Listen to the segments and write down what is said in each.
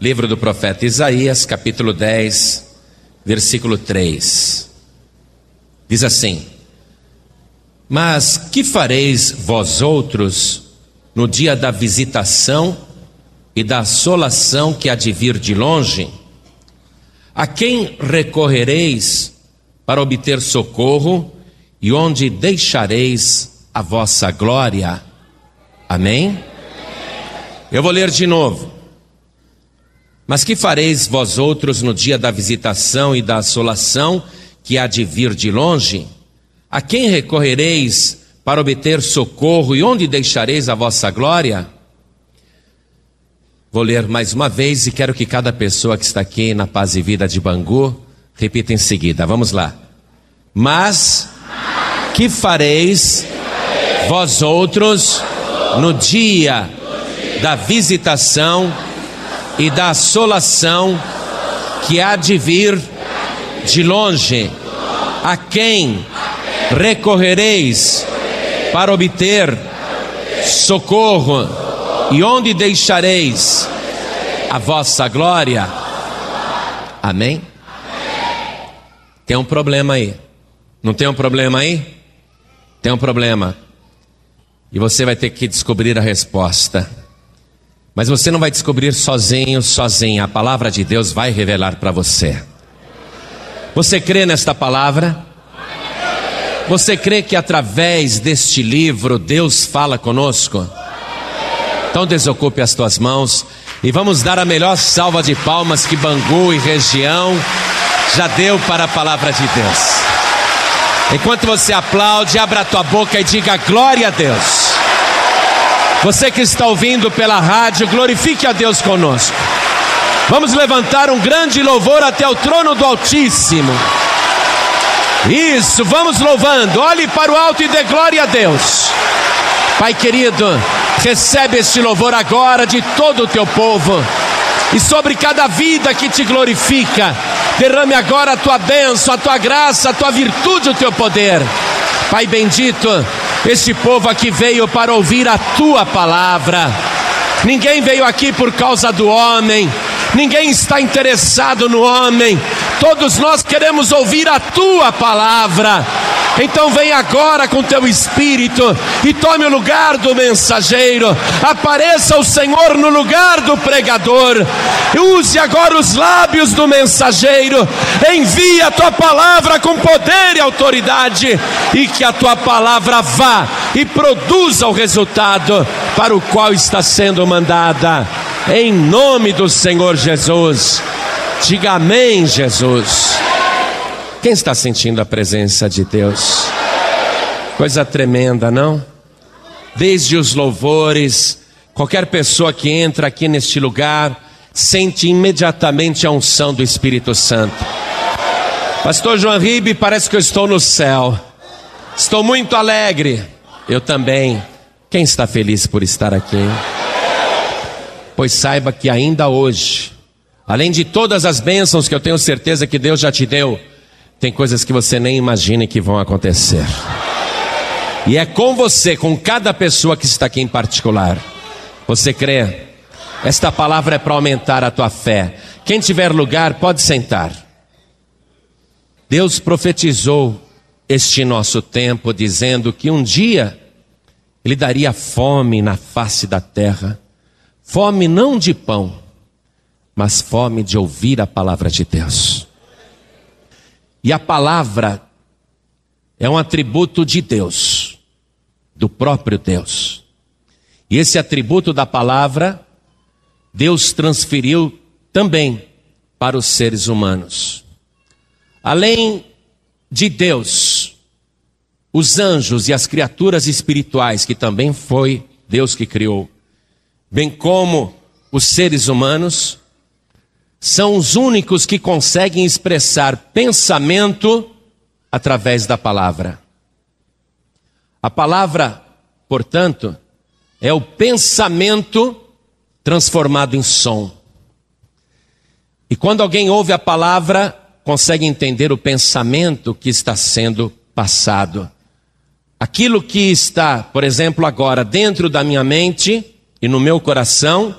Livro do profeta Isaías, capítulo 10, versículo 3. Diz assim: Mas que fareis vós outros no dia da visitação e da assolação que há de vir de longe? A quem recorrereis para obter socorro e onde deixareis a vossa glória? Amém? Eu vou ler de novo. Mas que fareis vós outros no dia da visitação e da assolação que há de vir de longe? A quem recorrereis para obter socorro e onde deixareis a vossa glória? Vou ler mais uma vez e quero que cada pessoa que está aqui na Paz e Vida de Bangu repita em seguida. Vamos lá. Mas que fareis vós outros no dia da visitação e da assolação que há de vir de longe. A quem recorrereis para obter socorro? E onde deixareis a vossa glória? Amém? Tem um problema aí. Não tem um problema aí? Tem um problema. E você vai ter que descobrir a resposta. Mas você não vai descobrir sozinho, sozinha. A palavra de Deus vai revelar para você. Você crê nesta palavra? Você crê que através deste livro Deus fala conosco? Então desocupe as tuas mãos e vamos dar a melhor salva de palmas que Bangu e região já deu para a palavra de Deus. Enquanto você aplaude, abra a tua boca e diga glória a Deus. Você que está ouvindo pela rádio, glorifique a Deus conosco. Vamos levantar um grande louvor até o trono do Altíssimo. Isso, vamos louvando. Olhe para o alto e dê glória a Deus. Pai querido, recebe este louvor agora de todo o teu povo e sobre cada vida que te glorifica. Derrame agora a tua bênção, a tua graça, a tua virtude, o teu poder. Pai bendito, este povo aqui veio para ouvir a tua palavra. Ninguém veio aqui por causa do homem, ninguém está interessado no homem, todos nós queremos ouvir a tua palavra. Então vem agora com teu espírito e tome o lugar do mensageiro. Apareça o Senhor no lugar do pregador. Use agora os lábios do mensageiro. Envia a tua palavra com poder e autoridade e que a tua palavra vá e produza o resultado para o qual está sendo mandada. Em nome do Senhor Jesus. Diga amém, Jesus. Quem está sentindo a presença de Deus? Coisa tremenda, não? Desde os louvores, qualquer pessoa que entra aqui neste lugar sente imediatamente a unção do Espírito Santo. Pastor João Ribe, parece que eu estou no céu. Estou muito alegre. Eu também. Quem está feliz por estar aqui? Pois saiba que ainda hoje, além de todas as bênçãos que eu tenho certeza que Deus já te deu, tem coisas que você nem imagina que vão acontecer. E é com você, com cada pessoa que está aqui em particular. Você crê? Esta palavra é para aumentar a tua fé. Quem tiver lugar, pode sentar. Deus profetizou este nosso tempo, dizendo que um dia Ele daria fome na face da terra. Fome não de pão, mas fome de ouvir a palavra de Deus. E a palavra é um atributo de Deus, do próprio Deus. E esse atributo da palavra, Deus transferiu também para os seres humanos. Além de Deus, os anjos e as criaturas espirituais, que também foi Deus que criou, bem como os seres humanos, são os únicos que conseguem expressar pensamento através da palavra. A palavra, portanto, é o pensamento transformado em som. E quando alguém ouve a palavra, consegue entender o pensamento que está sendo passado. Aquilo que está, por exemplo, agora dentro da minha mente e no meu coração,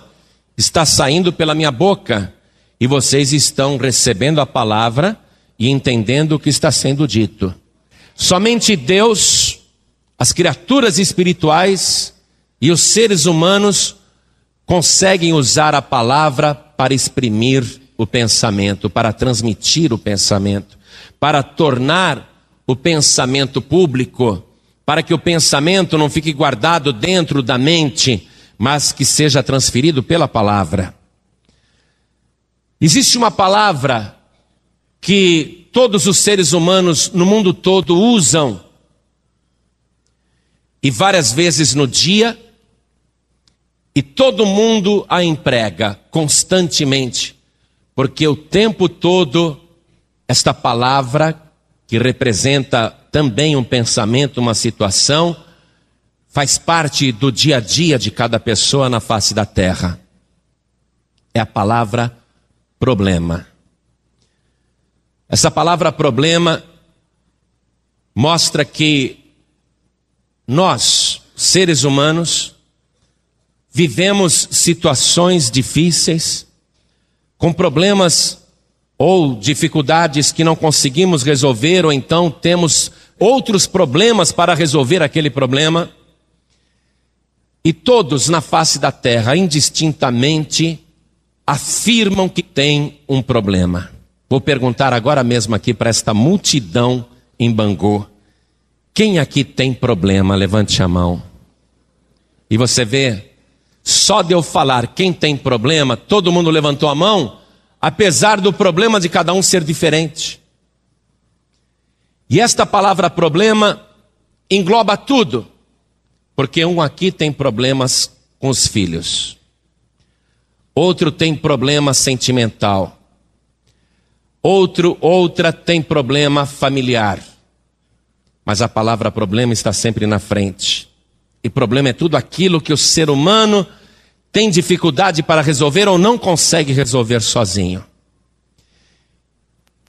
está saindo pela minha boca e vocês estão recebendo a palavra e entendendo o que está sendo dito. Somente Deus, as criaturas espirituais e os seres humanos conseguem usar a palavra para exprimir o pensamento, para transmitir o pensamento, para tornar o pensamento público, para que o pensamento não fique guardado dentro da mente, mas que seja transferido pela palavra. Existe uma palavra que todos os seres humanos no mundo todo usam, e várias vezes no dia, e todo mundo a emprega constantemente, porque o tempo todo esta palavra, que representa também um pensamento, uma situação, faz parte do dia a dia de cada pessoa na face da terra. É a palavra problema. Essa palavra problema mostra que nós, seres humanos, vivemos situações difíceis, com problemas ou dificuldades que não conseguimos resolver, ou então temos outros problemas para resolver aquele problema. E todos na face da terra, indistintamente, afirmam que tem um problema. Vou perguntar agora mesmo aqui para esta multidão em Bangu: quem aqui tem problema? Levante a mão. E você vê, só de eu falar quem tem problema, todo mundo levantou a mão, apesar do problema de cada um ser diferente. E esta palavra problema engloba tudo, porque um aqui tem problemas com os filhos outro tem problema sentimental, outro, outra tem problema familiar. Mas a palavra problema está sempre na frente. E problema é tudo aquilo que o ser humano tem dificuldade para resolver ou não consegue resolver sozinho.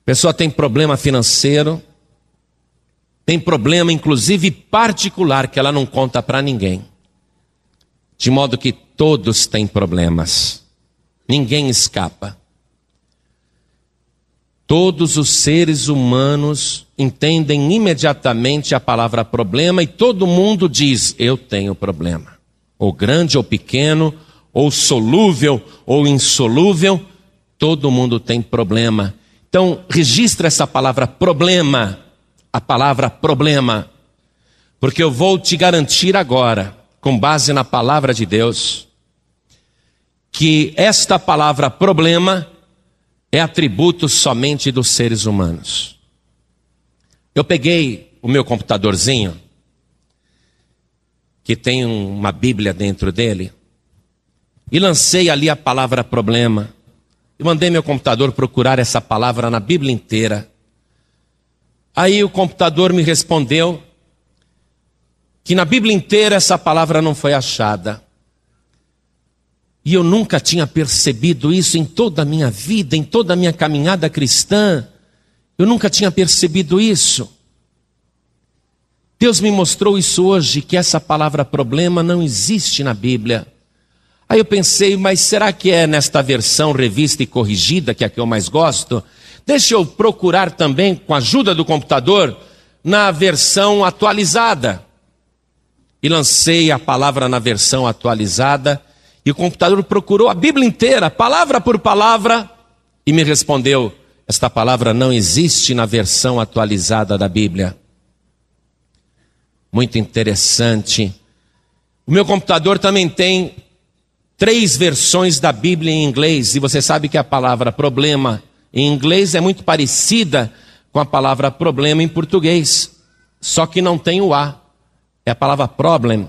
Pessoa tem problema financeiro, tem problema inclusive particular que ela não conta para ninguém. De modo que todos têm problemas. Ninguém escapa. Todos os seres humanos entendem imediatamente a palavra problema e todo mundo diz: Eu tenho problema. Ou grande ou pequeno, ou solúvel ou insolúvel, todo mundo tem problema. Então, registra essa palavra problema, a palavra problema, porque eu vou te garantir agora, com base na palavra de Deus, que esta palavra problema é atributo somente dos seres humanos. Eu peguei o meu computadorzinho, que tem uma Bíblia dentro dele, e lancei ali a palavra problema. E mandei meu computador procurar essa palavra na Bíblia inteira. Aí o computador me respondeu que na Bíblia inteira essa palavra não foi achada. E eu nunca tinha percebido isso em toda a minha vida, em toda a minha caminhada cristã. Eu nunca tinha percebido isso. Deus me mostrou isso hoje, que essa palavra problema não existe na Bíblia. Aí eu pensei, mas será que é nesta versão revista e corrigida, que é a que eu mais gosto? Deixa eu procurar também, com a ajuda do computador, na versão atualizada. E lancei a palavra na versão atualizada e o computador procurou a Bíblia inteira, palavra por palavra, e me respondeu: esta palavra não existe na versão atualizada da Bíblia. Muito interessante. O meu computador também tem três versões da Bíblia em inglês, e você sabe que a palavra problema em inglês é muito parecida com a palavra problema em português, só que não tem o A. É a palavra problem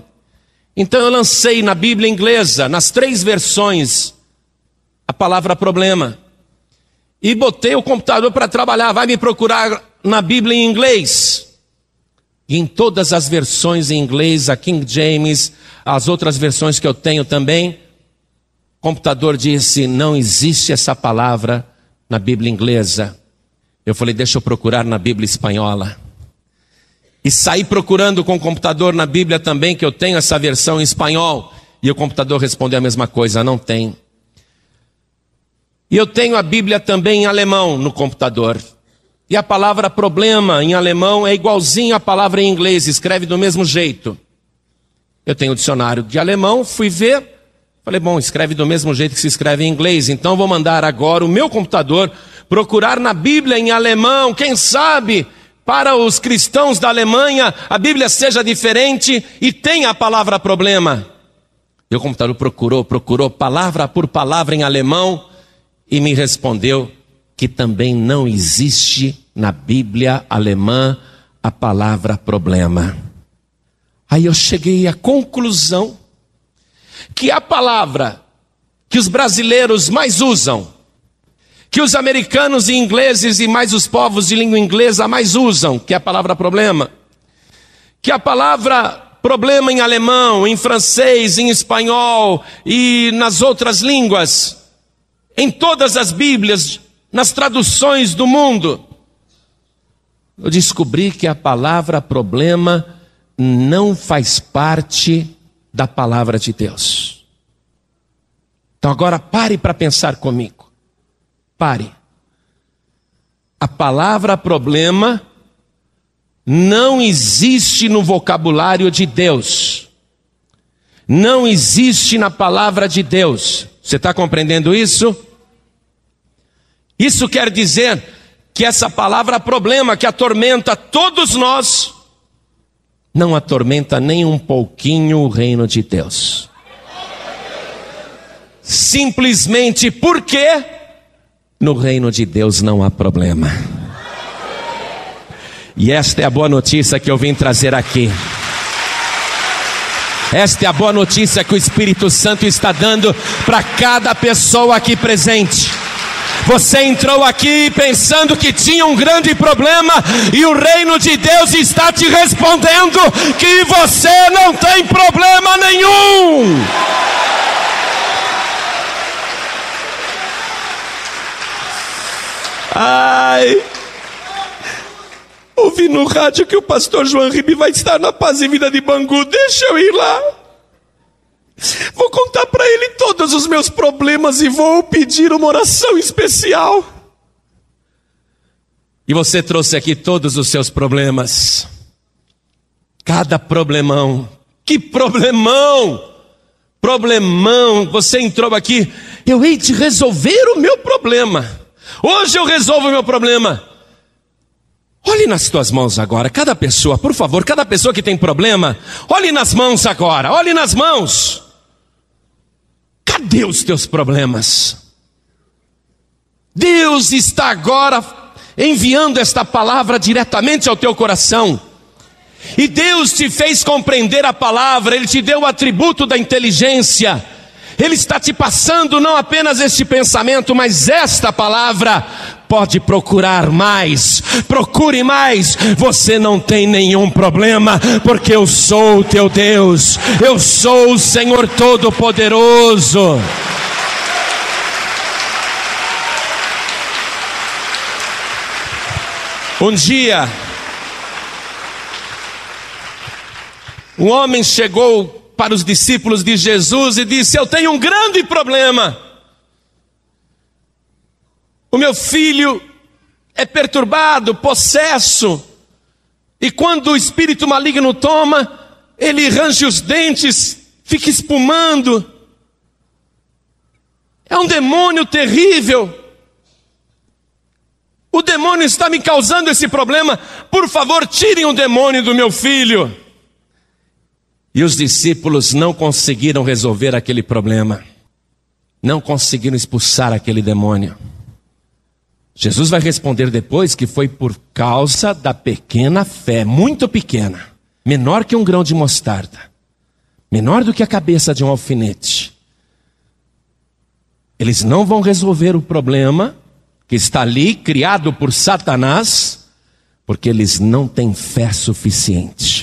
então eu lancei na Bíblia inglesa, nas três versões, a palavra problema. E botei o computador para trabalhar, vai me procurar na Bíblia em inglês. E em todas as versões em inglês, a King James, as outras versões que eu tenho também, o computador disse: não existe essa palavra na Bíblia inglesa. Eu falei: deixa eu procurar na Bíblia espanhola. E saí procurando com o computador na Bíblia também, que eu tenho essa versão em espanhol. E o computador respondeu a mesma coisa: não tem. E eu tenho a Bíblia também em alemão no computador. E a palavra problema em alemão é igualzinho à palavra em inglês, escreve do mesmo jeito. Eu tenho o dicionário de alemão, fui ver, falei, bom, escreve do mesmo jeito que se escreve em inglês, então vou mandar agora o meu computador procurar na Bíblia em alemão, quem sabe para os cristãos da Alemanha a Bíblia seja diferente e tenha a palavra problema. O computador procurou, procurou palavra por palavra em alemão e me respondeu que também não existe na Bíblia alemã a palavra problema. Aí eu cheguei à conclusão que a palavra que os brasileiros mais usam, que os americanos e ingleses e mais os povos de língua inglesa mais usam, que é a palavra problema, que a palavra problema em alemão, em francês, em espanhol e nas outras línguas, em todas as Bíblias, nas traduções do mundo, eu descobri que a palavra problema não faz parte da palavra de Deus. Então agora pare para pensar comigo. Pare. A palavra problema não existe no vocabulário de Deus. Não existe na palavra de Deus. Você está compreendendo isso? Isso quer dizer que essa palavra problema que atormenta todos nós, não atormenta nem um pouquinho o reino de Deus. Simplesmente porque no reino de Deus não há problema. E esta é a boa notícia que eu vim trazer aqui. Esta é a boa notícia que o Espírito Santo está dando para cada pessoa aqui presente. Você entrou aqui pensando que tinha um grande problema e o reino de Deus está te respondendo que você não tem problema nenhum. Ai. Ouvi no rádio que o pastor João Ribe vai estar na Paz e Vida de Bangu. Deixa eu ir lá. Vou contar para ele todos os meus problemas e vou pedir uma oração especial. E você trouxe aqui todos os seus problemas. Cada problemão. Que problemão! Problemão. Você entrou aqui. Eu hei de resolver o meu problema. Hoje eu resolvo o meu problema. Olhe nas tuas mãos agora, cada pessoa, por favor, cada pessoa que tem problema, olhe nas mãos agora, olhe nas mãos. Cadê os teus problemas? Deus está agora enviando esta palavra diretamente ao teu coração. E Deus te fez compreender a palavra, Ele te deu o atributo da inteligência. Ele está te passando não apenas este pensamento, mas esta palavra. Pode procurar mais, procure mais. Você não tem nenhum problema, porque eu sou o teu Deus, eu sou o Senhor Todo-Poderoso. Um dia, um homem chegou para os discípulos de Jesus e disse: Eu tenho um grande problema. O meu filho é perturbado, possesso, e quando o espírito maligno toma, ele range os dentes, fica espumando. É um demônio terrível. O demônio está me causando esse problema. Por favor, tirem o demônio do meu filho. E os discípulos não conseguiram resolver aquele problema, não conseguiram expulsar aquele demônio. Jesus vai responder depois que foi por causa da pequena fé, muito pequena, menor que um grão de mostarda, menor do que a cabeça de um alfinete. Eles não vão resolver o problema que está ali, criado por Satanás, porque eles não têm fé suficiente.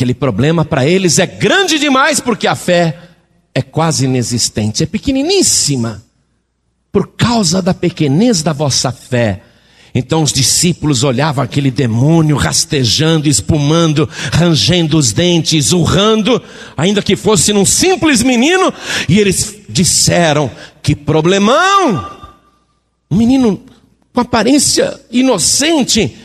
Aquele problema para eles é grande demais porque a fé é quase inexistente, é pequeniníssima. Por causa da pequenez da vossa fé. Então os discípulos olhavam aquele demônio rastejando, espumando, rangendo os dentes, urrando, ainda que fosse num simples menino, e eles disseram: Que problemão! Um menino com aparência inocente,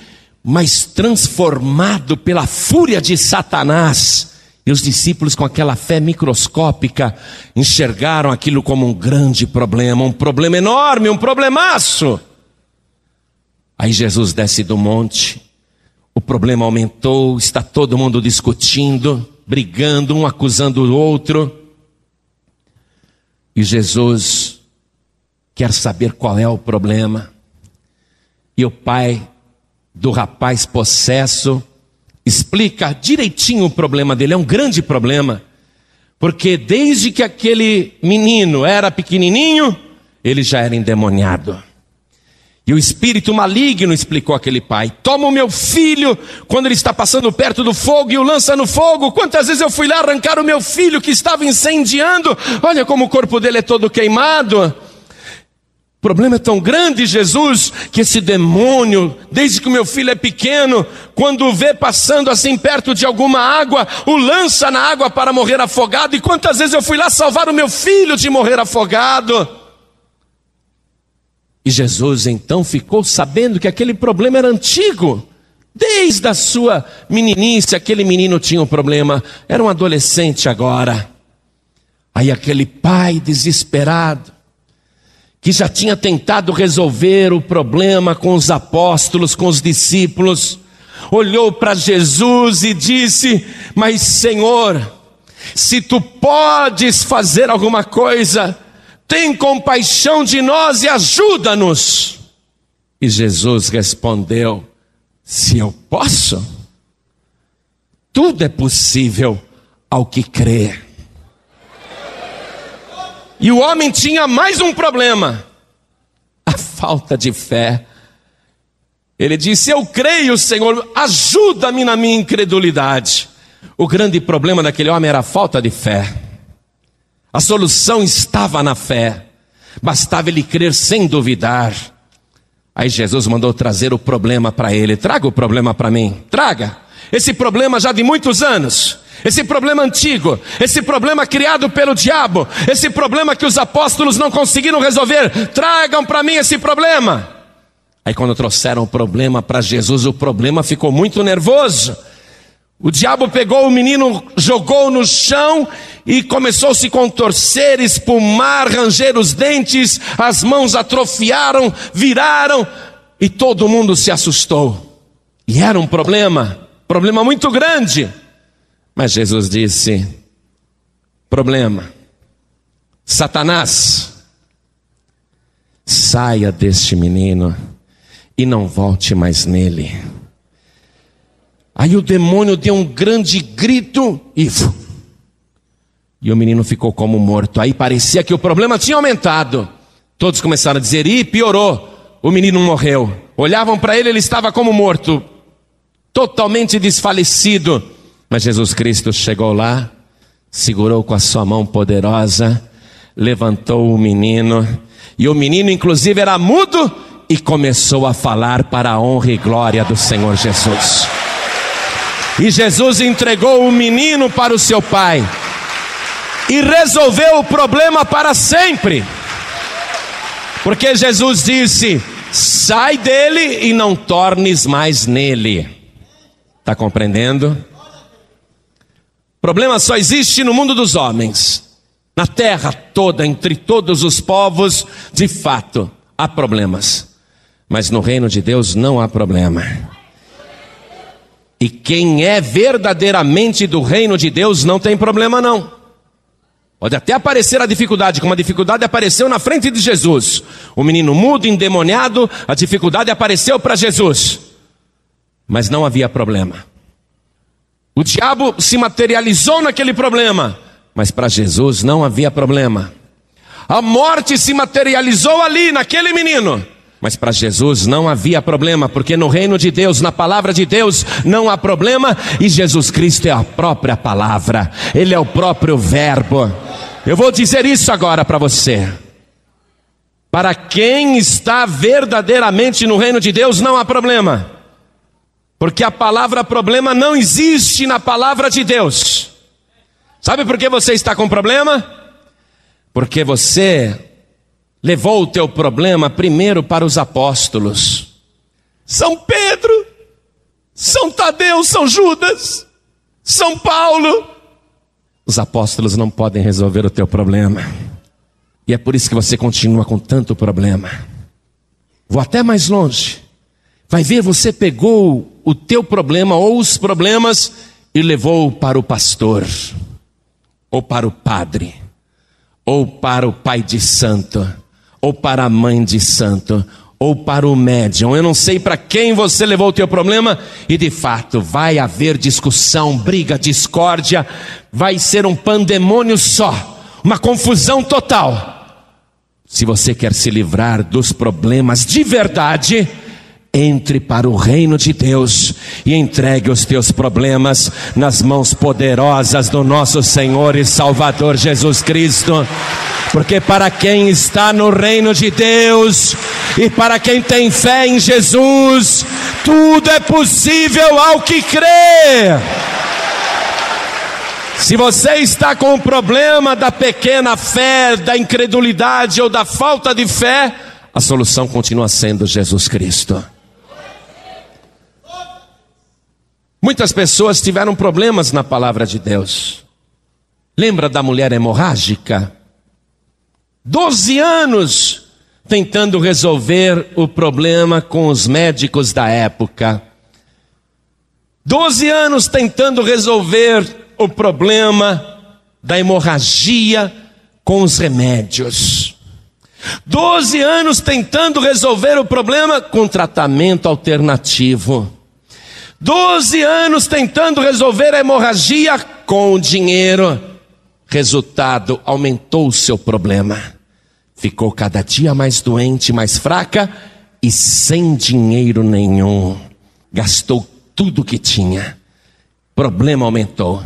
mas transformado pela fúria de Satanás. E os discípulos, com aquela fé microscópica, enxergaram aquilo como um grande problema, um problema enorme, um problemaço. Aí Jesus desce do monte, o problema aumentou, está todo mundo discutindo, brigando, um acusando o outro. E Jesus quer saber qual é o problema. E o pai do rapaz possesso explica direitinho o problema dele, é um grande problema. Porque desde que aquele menino era pequenininho, ele já era endemoniado. E o espírito maligno explicou aquele pai: Toma o meu filho quando ele está passando perto do fogo e o lança no fogo. Quantas vezes eu fui lá arrancar o meu filho que estava incendiando? Olha como o corpo dele é todo queimado. O problema é tão grande, Jesus, que esse demônio, desde que o meu filho é pequeno, quando o vê passando assim perto de alguma água, o lança na água para morrer afogado. E quantas vezes eu fui lá salvar o meu filho de morrer afogado? E Jesus então ficou sabendo que aquele problema era antigo. Desde a sua meninice, aquele menino tinha um problema, era um adolescente agora. Aí aquele pai desesperado, que já tinha tentado resolver o problema com os apóstolos, com os discípulos, olhou para Jesus e disse: Mas Senhor, se tu podes fazer alguma coisa, tem compaixão de nós e ajuda-nos. E Jesus respondeu: Se eu posso, tudo é possível ao que crê. E o homem tinha mais um problema: a falta de fé. Ele disse: Eu creio, Senhor, ajuda-me na minha incredulidade. O grande problema daquele homem era a falta de fé. A solução estava na fé, bastava ele crer sem duvidar. Aí Jesus mandou trazer o problema para ele: traga o problema para mim, traga. Esse problema já de muitos anos, esse problema antigo, esse problema criado pelo diabo, esse problema que os apóstolos não conseguiram resolver, tragam para mim esse problema. Aí, quando trouxeram o problema para Jesus, o problema ficou muito nervoso. O diabo pegou o menino, jogou no chão e começou a se contorcer, espumar, ranger os dentes, as mãos atrofiaram, viraram e todo mundo se assustou. E era um problema, problema muito grande. Mas Jesus disse: problema, Satanás, saia deste menino e não volte mais nele. Aí o demônio deu um grande grito e. E o menino ficou como morto. Aí parecia que o problema tinha aumentado. Todos começaram a dizer: e piorou. O menino morreu. Olhavam para ele, ele estava como morto, totalmente desfalecido. Mas Jesus Cristo chegou lá, segurou com a sua mão poderosa, levantou o menino, e o menino, inclusive, era mudo e começou a falar para a honra e glória do Senhor Jesus. E Jesus entregou o menino para o seu pai e resolveu o problema para sempre. Porque Jesus disse: sai dele e não tornes mais nele. Está compreendendo? Problema só existe no mundo dos homens. Na terra toda, entre todos os povos, de fato, há problemas. Mas no reino de Deus não há problema. E quem é verdadeiramente do reino de Deus não tem problema não. Pode até aparecer a dificuldade, como a dificuldade apareceu na frente de Jesus. O menino mudo, endemoniado, a dificuldade apareceu para Jesus. Mas não havia problema. O diabo se materializou naquele problema, mas para Jesus não havia problema. A morte se materializou ali, naquele menino, mas para Jesus não havia problema, porque no reino de Deus, na palavra de Deus, não há problema, e Jesus Cristo é a própria palavra, Ele é o próprio Verbo. Eu vou dizer isso agora para você. Para quem está verdadeiramente no reino de Deus, não há problema, porque a palavra problema não existe na palavra de Deus. Sabe por que você está com problema? Porque você levou o teu problema primeiro para os apóstolos. São Pedro, São Tadeu, São Judas, São Paulo. Os apóstolos não podem resolver o teu problema. E é por isso que você continua com tanto problema. Vou até mais longe. Vai ver, você pegou o teu problema ou os problemas e levou para o pastor, ou para o padre, ou para o pai de santo, ou para a mãe de santo, ou para o médium. Eu não sei para quem você levou o teu problema e de fato vai haver discussão, briga, discórdia, vai ser um pandemônio só, uma confusão total. Se você quer se livrar dos problemas de verdade, entre para o reino de Deus e entregue os teus problemas nas mãos poderosas do nosso Senhor e Salvador Jesus Cristo. Porque para quem está no reino de Deus e para quem tem fé em Jesus, tudo é possível ao que crê. Se você está com o problema da pequena fé, da incredulidade ou da falta de fé, a solução continua sendo Jesus Cristo. Muitas pessoas tiveram problemas na palavra de Deus. Lembra da mulher hemorrágica? Doze anos tentando resolver o problema com os médicos da época. Doze anos tentando resolver o problema da hemorragia com os remédios. Doze anos tentando resolver o problema com tratamento alternativo. Doze anos tentando resolver a hemorragia com dinheiro. Resultado, aumentou o seu problema. Ficou cada dia mais doente, mais fraca e sem dinheiro nenhum. Gastou tudo que tinha. Problema aumentou.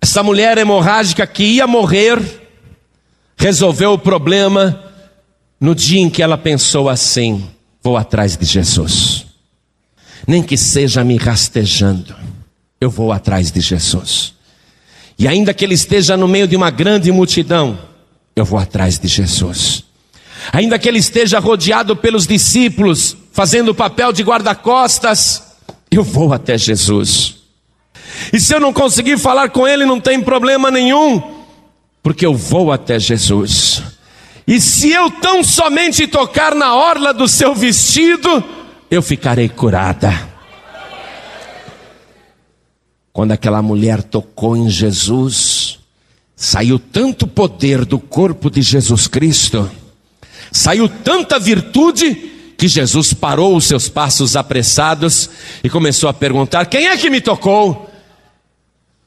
Essa mulher hemorrágica que ia morrer, resolveu o problema no dia em que ela pensou assim: vou atrás de Jesus nem que seja me rastejando, eu vou atrás de Jesus. E ainda que ele esteja no meio de uma grande multidão, eu vou atrás de Jesus. Ainda que ele esteja rodeado pelos discípulos, fazendo o papel de guarda-costas, eu vou até Jesus. E se eu não conseguir falar com ele, não tem problema nenhum, porque eu vou até Jesus. E se eu tão somente tocar na orla do seu vestido, eu ficarei curada. Quando aquela mulher tocou em Jesus, saiu tanto poder do corpo de Jesus Cristo, saiu tanta virtude, que Jesus parou os seus passos apressados e começou a perguntar: Quem é que me tocou?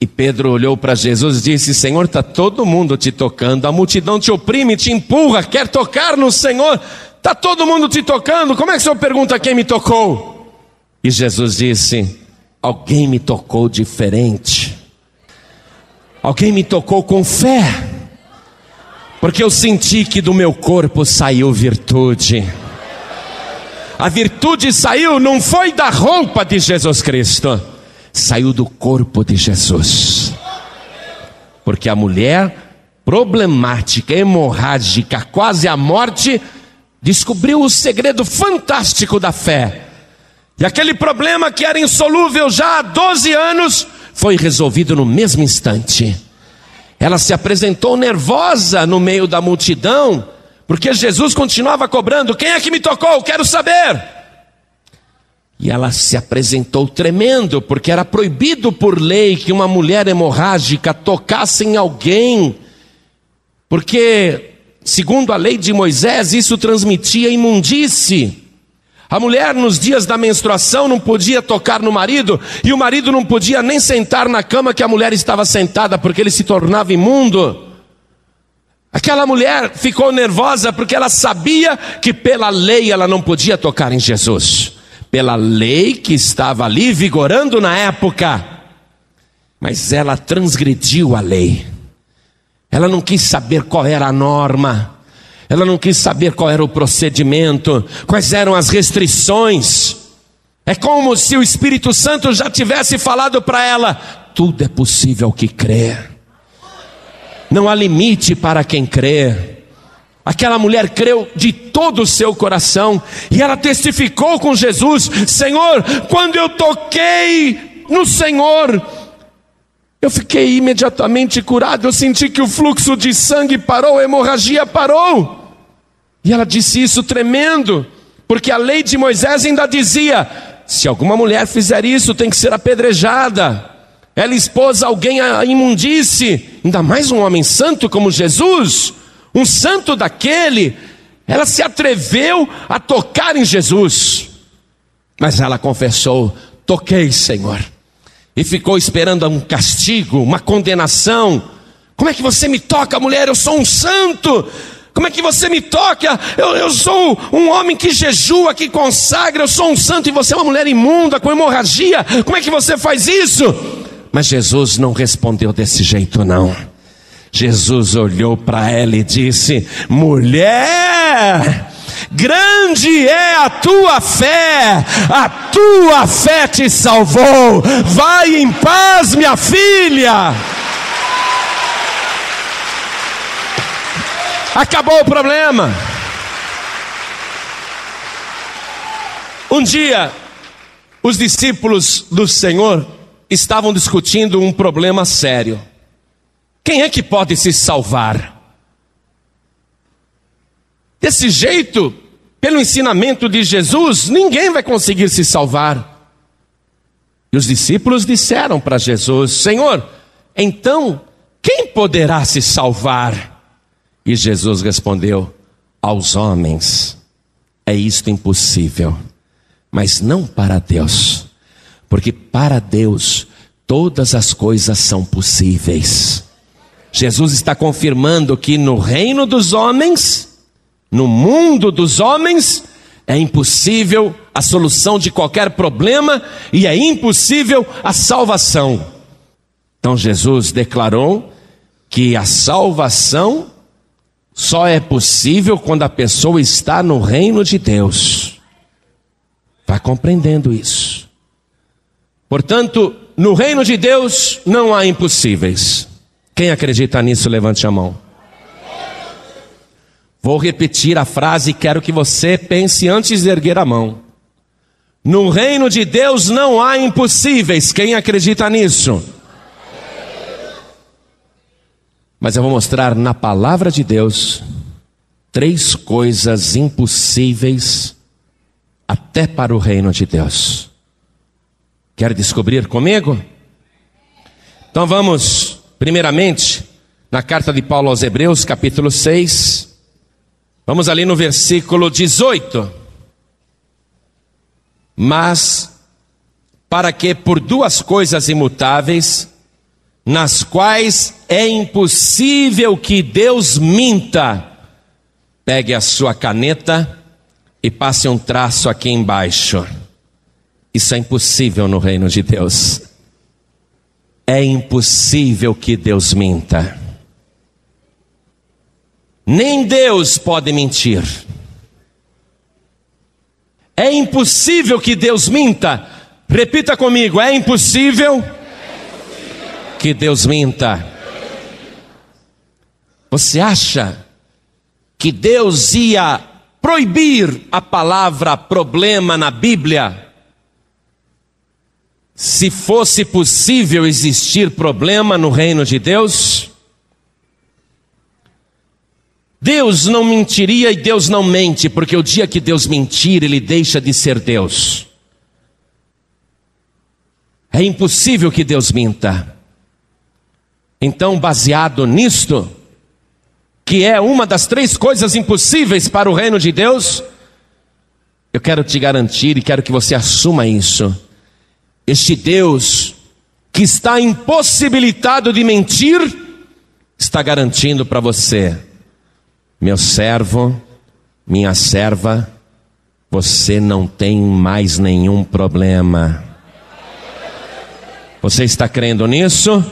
E Pedro olhou para Jesus e disse: Senhor, está todo mundo te tocando, a multidão te oprime, te empurra, quer tocar no Senhor. Está todo mundo te tocando, como é que o senhor pergunta quem me tocou? E Jesus disse: Alguém me tocou diferente. Alguém me tocou com fé. Porque eu senti que do meu corpo saiu virtude. A virtude saiu, não foi da roupa de Jesus Cristo, saiu do corpo de Jesus. Porque a mulher problemática, hemorrágica, quase à morte, descobriu o segredo fantástico da fé. E aquele problema que era insolúvel já há 12 anos foi resolvido no mesmo instante. Ela se apresentou nervosa no meio da multidão, porque Jesus continuava cobrando: Quem é que me tocou? Quero saber. E ela se apresentou tremendo, porque era proibido por lei que uma mulher hemorrágica tocasse em alguém, porque Segundo a lei de Moisés, isso transmitia imundície. A mulher, nos dias da menstruação, não podia tocar no marido, e o marido não podia nem sentar na cama que a mulher estava sentada, porque ele se tornava imundo. Aquela mulher ficou nervosa porque ela sabia que pela lei ela não podia tocar em Jesus, pela lei que estava ali vigorando na época, mas ela transgrediu a lei. Ela não quis saber qual era a norma, ela não quis saber qual era o procedimento, quais eram as restrições. É como se o Espírito Santo já tivesse falado para ela: tudo é possível que crer. Não há limite para quem crê. Aquela mulher creu de todo o seu coração e ela testificou com Jesus: Senhor, quando eu toquei no Senhor, eu fiquei imediatamente curado. Eu senti que o fluxo de sangue parou, a hemorragia parou. E ela disse isso tremendo, porque a lei de Moisés ainda dizia: se alguma mulher fizer isso, tem que ser apedrejada. Ela expôs alguém à imundície, ainda mais um homem santo como Jesus um santo daquele, ela se atreveu a tocar em Jesus. Mas ela confessou: toquei, Senhor. E ficou esperando um castigo, uma condenação. Como é que você me toca, mulher? Eu sou um santo. Como é que você me toca? Eu, eu sou um homem que jejua, que consagra, eu sou um santo e você é uma mulher imunda, com hemorragia. Como é que você faz isso? Mas Jesus não respondeu desse jeito, não. Jesus olhou para ela e disse: Mulher, grande é a tua fé, a tua fé te salvou. Vai em paz, minha filha. Acabou o problema. Um dia, os discípulos do Senhor estavam discutindo um problema sério. Quem é que pode se salvar? Desse jeito, pelo ensinamento de Jesus, ninguém vai conseguir se salvar. E os discípulos disseram para Jesus: Senhor, então quem poderá se salvar? E Jesus respondeu: Aos homens é isto impossível, mas não para Deus, porque para Deus todas as coisas são possíveis. Jesus está confirmando que no reino dos homens, no mundo dos homens, é impossível a solução de qualquer problema e é impossível a salvação. Então Jesus declarou que a salvação só é possível quando a pessoa está no reino de Deus. Está compreendendo isso? Portanto, no reino de Deus não há impossíveis. Quem acredita nisso, levante a mão. Vou repetir a frase e quero que você pense antes de erguer a mão. No reino de Deus não há impossíveis. Quem acredita nisso? Mas eu vou mostrar na palavra de Deus três coisas impossíveis até para o reino de Deus. Quer descobrir comigo? Então vamos Primeiramente, na carta de Paulo aos Hebreus, capítulo 6, vamos ali no versículo 18. Mas, para que por duas coisas imutáveis, nas quais é impossível que Deus minta, pegue a sua caneta e passe um traço aqui embaixo. Isso é impossível no reino de Deus. É impossível que Deus minta. Nem Deus pode mentir. É impossível que Deus minta. Repita comigo: é impossível, que Deus minta. Você acha que Deus ia proibir a palavra problema na Bíblia? se fosse possível existir problema no reino de Deus? Deus não mentiria e Deus não mente, porque o dia que Deus mentir, ele deixa de ser Deus. É impossível que Deus minta. Então, baseado nisto, que é uma das três coisas impossíveis para o reino de Deus, eu quero te garantir e quero que você assuma isso este Deus que está impossibilitado de mentir, está garantindo para você, meu servo, minha serva, você não tem mais nenhum problema. Você está crendo nisso?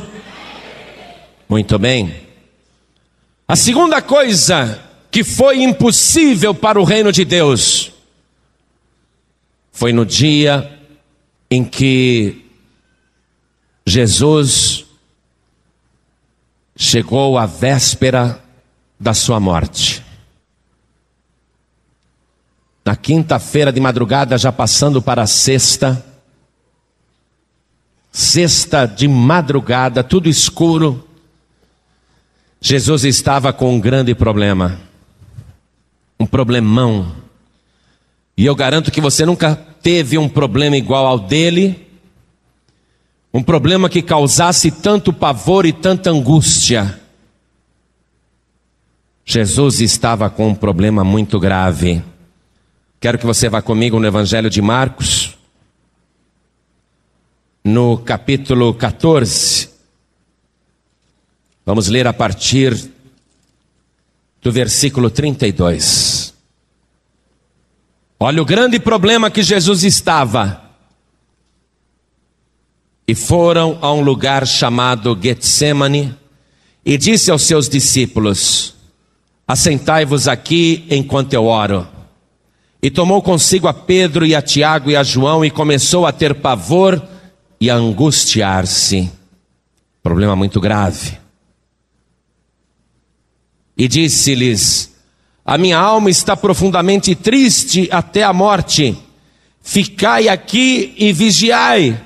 Muito bem. A segunda coisa que foi impossível para o reino de Deus foi no dia em que Jesus chegou a véspera da sua morte. Na quinta-feira de madrugada, já passando para a sexta, sexta de madrugada, tudo escuro, Jesus estava com um grande problema, um problemão. E eu garanto que você nunca teve um problema igual ao dele, um problema que causasse tanto pavor e tanta angústia. Jesus estava com um problema muito grave. Quero que você vá comigo no Evangelho de Marcos, no capítulo 14. Vamos ler a partir do versículo 32. Olha o grande problema que Jesus estava. E foram a um lugar chamado Getsemane e disse aos seus discípulos: Assentai-vos aqui enquanto eu oro. E tomou consigo a Pedro e a Tiago e a João e começou a ter pavor e a angustiar-se. Problema muito grave. E disse-lhes: A minha alma está profundamente triste até a morte. Ficai aqui e vigiai.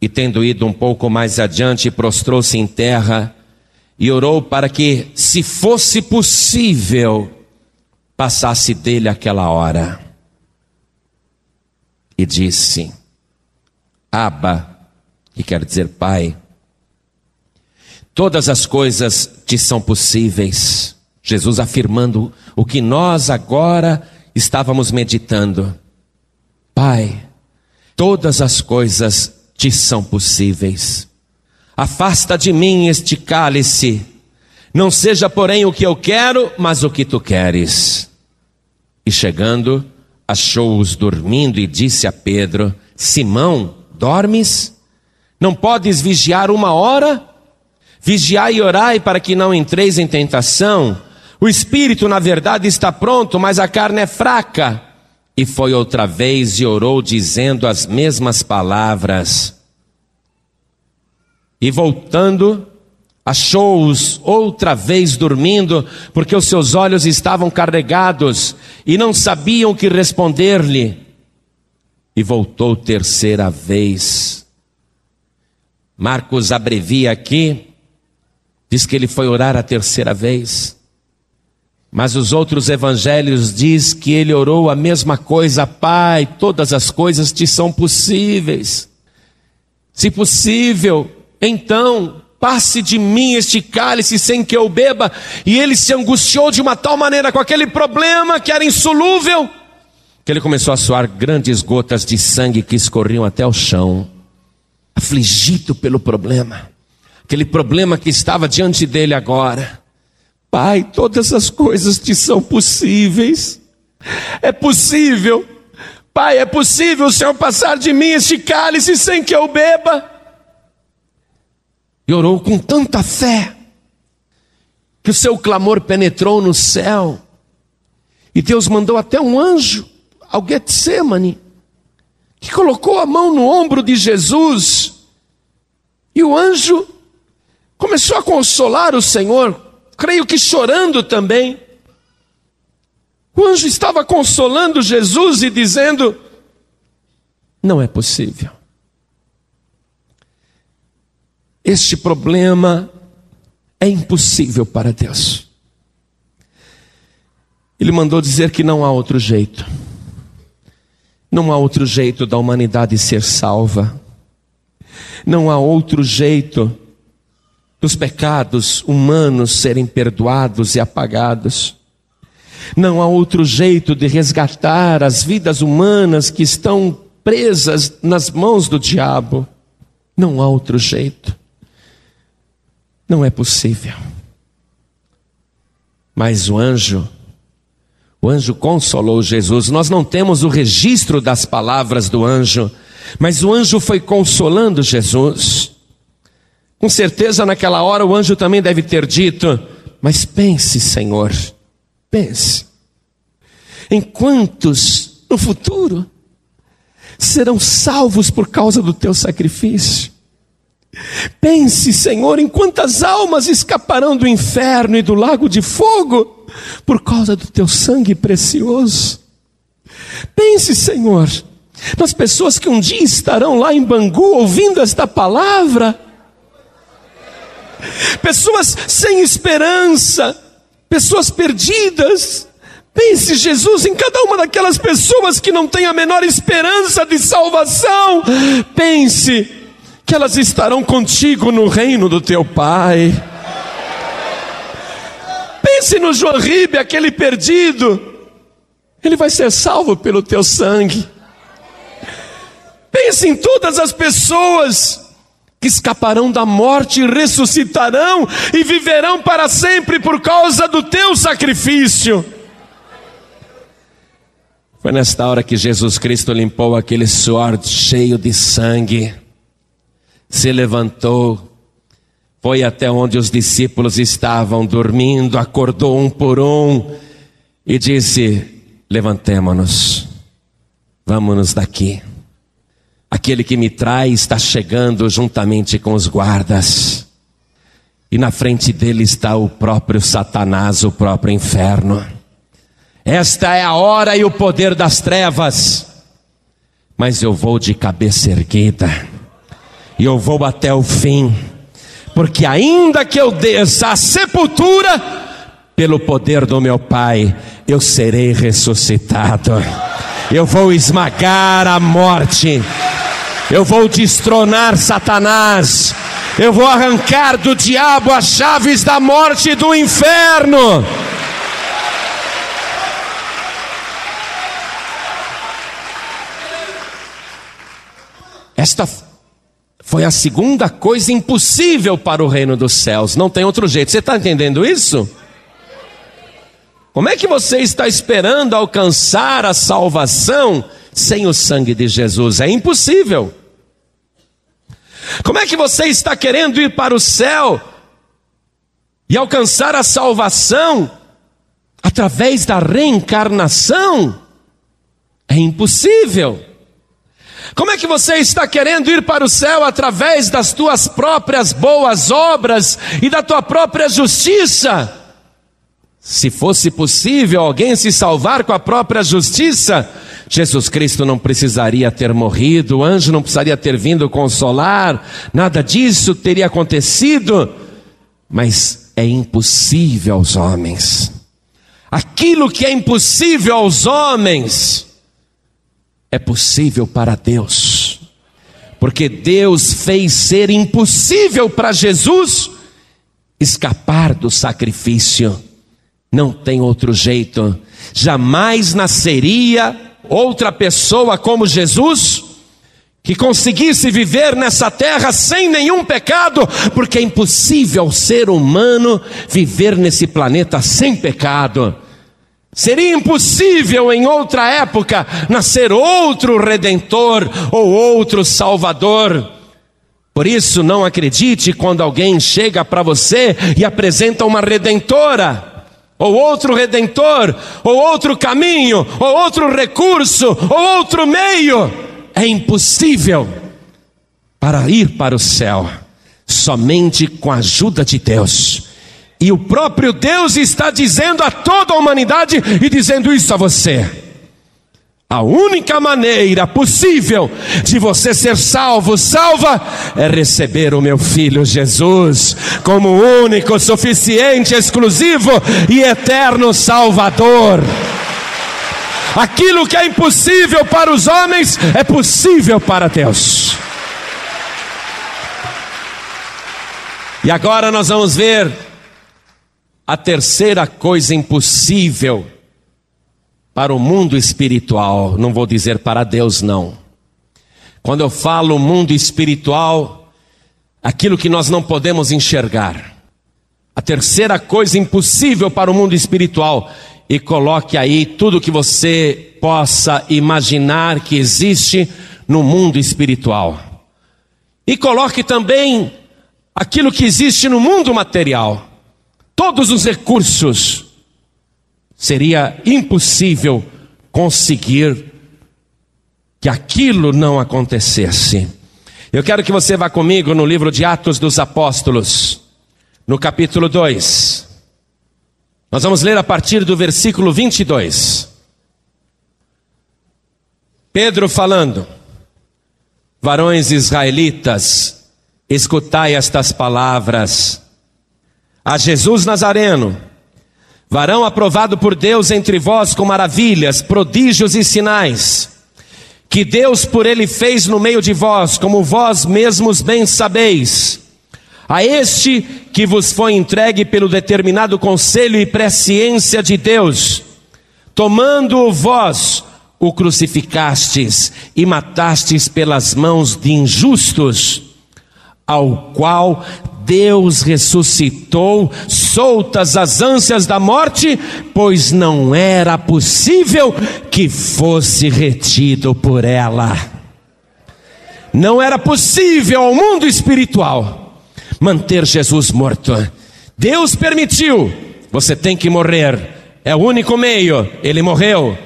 E tendo ido um pouco mais adiante, prostrou-se em terra e orou para que, se fosse possível, passasse dele aquela hora. E disse: Aba, que quer dizer Pai, todas as coisas te são possíveis. Jesus afirmando o que nós agora estávamos meditando. Pai, todas as coisas te são possíveis. Afasta de mim este cálice. Não seja, porém, o que eu quero, mas o que tu queres. E chegando, achou-os dormindo e disse a Pedro: Simão, dormes? Não podes vigiar uma hora? Vigiai e orai para que não entreis em tentação. O espírito, na verdade, está pronto, mas a carne é fraca. E foi outra vez e orou, dizendo as mesmas palavras. E voltando, achou-os outra vez dormindo, porque os seus olhos estavam carregados e não sabiam o que responder-lhe. E voltou terceira vez. Marcos abrevia aqui, diz que ele foi orar a terceira vez. Mas os outros evangelhos diz que ele orou a mesma coisa, Pai, todas as coisas te são possíveis. Se possível, então, passe de mim este cálice sem que eu beba. E ele se angustiou de uma tal maneira com aquele problema que era insolúvel, que ele começou a suar grandes gotas de sangue que escorriam até o chão, afligido pelo problema, aquele problema que estava diante dele agora. Pai, todas as coisas te são possíveis. É possível. Pai, é possível o Senhor passar de mim este cálice sem que eu beba e orou com tanta fé que o seu clamor penetrou no céu. E Deus mandou até um anjo ao Getsemane, que colocou a mão no ombro de Jesus. E o anjo começou a consolar o Senhor, creio que chorando também. O anjo estava consolando Jesus e dizendo: Não é possível. Este problema é impossível para Deus. Ele mandou dizer que não há outro jeito. Não há outro jeito da humanidade ser salva. Não há outro jeito dos pecados humanos serem perdoados e apagados. Não há outro jeito de resgatar as vidas humanas que estão presas nas mãos do diabo. Não há outro jeito. Não é possível. Mas o anjo, o anjo consolou Jesus. Nós não temos o registro das palavras do anjo, mas o anjo foi consolando Jesus. Com certeza, naquela hora, o anjo também deve ter dito: Mas pense, Senhor, pense. Em quantos no futuro serão salvos por causa do teu sacrifício? Pense, Senhor, em quantas almas escaparão do inferno e do lago de fogo por causa do teu sangue precioso. Pense, Senhor, nas pessoas que um dia estarão lá em Bangu ouvindo esta palavra. Pessoas sem esperança, pessoas perdidas. Pense, Jesus, em cada uma daquelas pessoas que não têm a menor esperança de salvação. Pense que elas estarão contigo no reino do teu Pai. Pense no João Ribe, aquele perdido. Ele vai ser salvo pelo teu sangue. Pense em todas as pessoas que escaparão da morte, ressuscitarão e viverão para sempre por causa do teu sacrifício. Foi nesta hora que Jesus Cristo limpou aquele suor cheio de sangue, se levantou, foi até onde os discípulos estavam dormindo, acordou um por um e disse: Levantemo-nos, vamos-nos daqui. Aquele que me trai está chegando juntamente com os guardas. E na frente dele está o próprio Satanás, o próprio inferno. Esta é a hora e o poder das trevas. Mas eu vou de cabeça erguida. E eu vou até o fim. Porque ainda que eu desça a sepultura, pelo poder do meu Pai, eu serei ressuscitado. Eu vou esmagar a morte eu vou destronar Satanás, eu vou arrancar do diabo as chaves da morte e do inferno. Esta foi a segunda coisa impossível para o reino dos céus, não tem outro jeito. Você está entendendo isso? Como é que você está esperando alcançar a salvação sem o sangue de Jesus? É impossível. Como é que você está querendo ir para o céu e alcançar a salvação através da reencarnação? É impossível. Como é que você está querendo ir para o céu através das tuas próprias boas obras e da tua própria justiça? Se fosse possível alguém se salvar com a própria justiça, Jesus Cristo não precisaria ter morrido, o anjo não precisaria ter vindo consolar, nada disso teria acontecido, mas é impossível aos homens. Aquilo que é impossível aos homens é possível para Deus, porque Deus fez ser impossível para Jesus escapar do sacrifício. Não tem outro jeito. Jamais nasceria outra pessoa como Jesus, que conseguisse viver nessa terra sem nenhum pecado, porque é impossível ao ser humano viver nesse planeta sem pecado. Seria impossível em outra época nascer outro redentor ou outro salvador. Por isso, não acredite quando alguém chega para você e apresenta uma redentora ou outro redentor, ou outro caminho, ou outro recurso, ou outro meio. É impossível para ir para o céu somente com a ajuda de Deus. E o próprio Deus está dizendo a toda a humanidade e dizendo isso a você. A única maneira possível de você ser salvo, salva, é receber o meu filho Jesus como único, suficiente, exclusivo e eterno Salvador. Aquilo que é impossível para os homens é possível para Deus. E agora nós vamos ver a terceira coisa impossível para o mundo espiritual, não vou dizer para Deus, não. Quando eu falo mundo espiritual, aquilo que nós não podemos enxergar. A terceira coisa impossível para o mundo espiritual, e coloque aí tudo que você possa imaginar que existe no mundo espiritual. E coloque também aquilo que existe no mundo material. Todos os recursos seria impossível conseguir que aquilo não acontecesse. Eu quero que você vá comigo no livro de Atos dos Apóstolos, no capítulo 2. Nós vamos ler a partir do versículo 22. Pedro falando: Varões israelitas, escutai estas palavras. A Jesus Nazareno, varão aprovado por Deus entre vós com maravilhas, prodígios e sinais, que Deus por ele fez no meio de vós, como vós mesmos bem sabeis. A este que vos foi entregue pelo determinado conselho e presciência de Deus, tomando-o vós, o crucificastes e matastes pelas mãos de injustos, ao qual Deus ressuscitou, soltas as ânsias da morte, pois não era possível que fosse retido por ela. Não era possível ao mundo espiritual manter Jesus morto. Deus permitiu, você tem que morrer. É o único meio, ele morreu.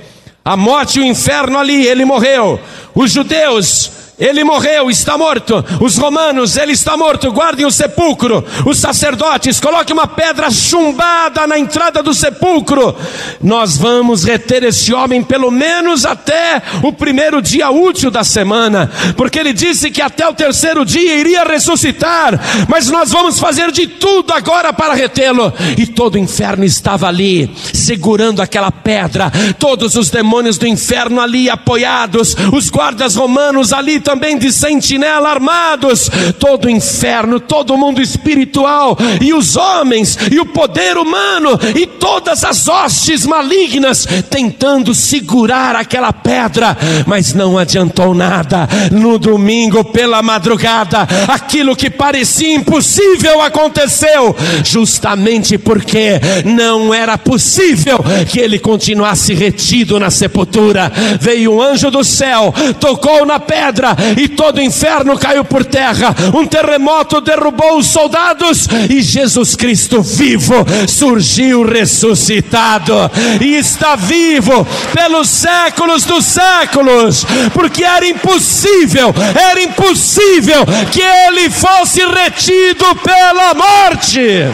A morte e o inferno ali, ele morreu. Os judeus ele morreu, está morto. Os romanos, ele está morto. Guardem o sepulcro. Os sacerdotes, coloquem uma pedra chumbada na entrada do sepulcro. Nós vamos reter esse homem pelo menos até o primeiro dia útil da semana, porque ele disse que até o terceiro dia iria ressuscitar. Mas nós vamos fazer de tudo agora para retê-lo. E todo o inferno estava ali, segurando aquela pedra. Todos os demônios do inferno ali apoiados. Os guardas romanos ali também de sentinela armados, todo o inferno, todo o mundo espiritual, e os homens, e o poder humano, e todas as hostes malignas, tentando segurar aquela pedra, mas não adiantou nada. No domingo, pela madrugada, aquilo que parecia impossível aconteceu, justamente porque não era possível que ele continuasse retido na sepultura. Veio um anjo do céu, tocou na pedra, e todo o inferno caiu por terra. Um terremoto derrubou os soldados e Jesus Cristo vivo surgiu ressuscitado e está vivo pelos séculos dos séculos, porque era impossível, era impossível que ele fosse retido pela morte.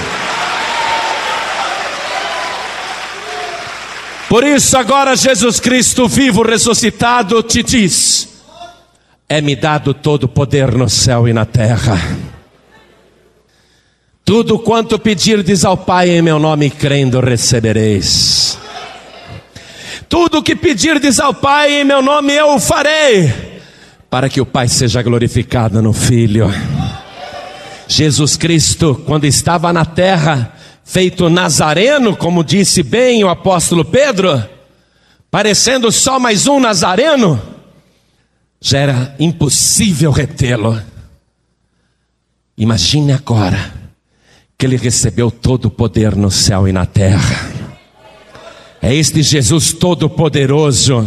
Por isso, agora Jesus Cristo vivo, ressuscitado, te diz: é-me dado todo o poder no céu e na terra. Tudo quanto pedirdes ao Pai em meu nome, crendo, recebereis. Tudo que pedirdes ao Pai em meu nome, eu o farei, para que o Pai seja glorificado no Filho. Jesus Cristo, quando estava na terra, feito nazareno, como disse bem o apóstolo Pedro, parecendo só mais um nazareno, já era impossível retê-lo. Imagine agora que ele recebeu todo o poder no céu e na terra. É este Jesus Todo-Poderoso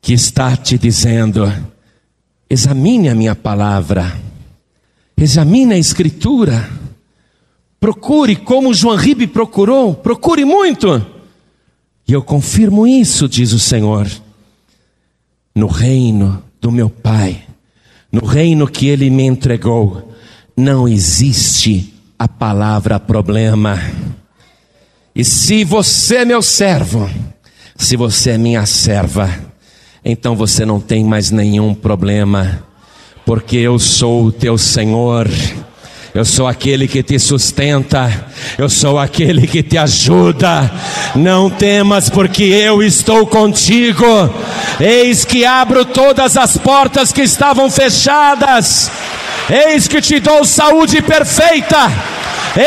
que está te dizendo: examine a minha palavra, examine a Escritura, procure como João Ribe procurou, procure muito. E eu confirmo isso, diz o Senhor. No reino do meu Pai, no reino que Ele me entregou, não existe a palavra problema. E se você é meu servo, se você é minha serva, então você não tem mais nenhum problema, porque eu sou o teu Senhor eu sou aquele que te sustenta, eu sou aquele que te ajuda. Não temas, porque eu estou contigo. Eis que abro todas as portas que estavam fechadas. Eis que te dou saúde perfeita.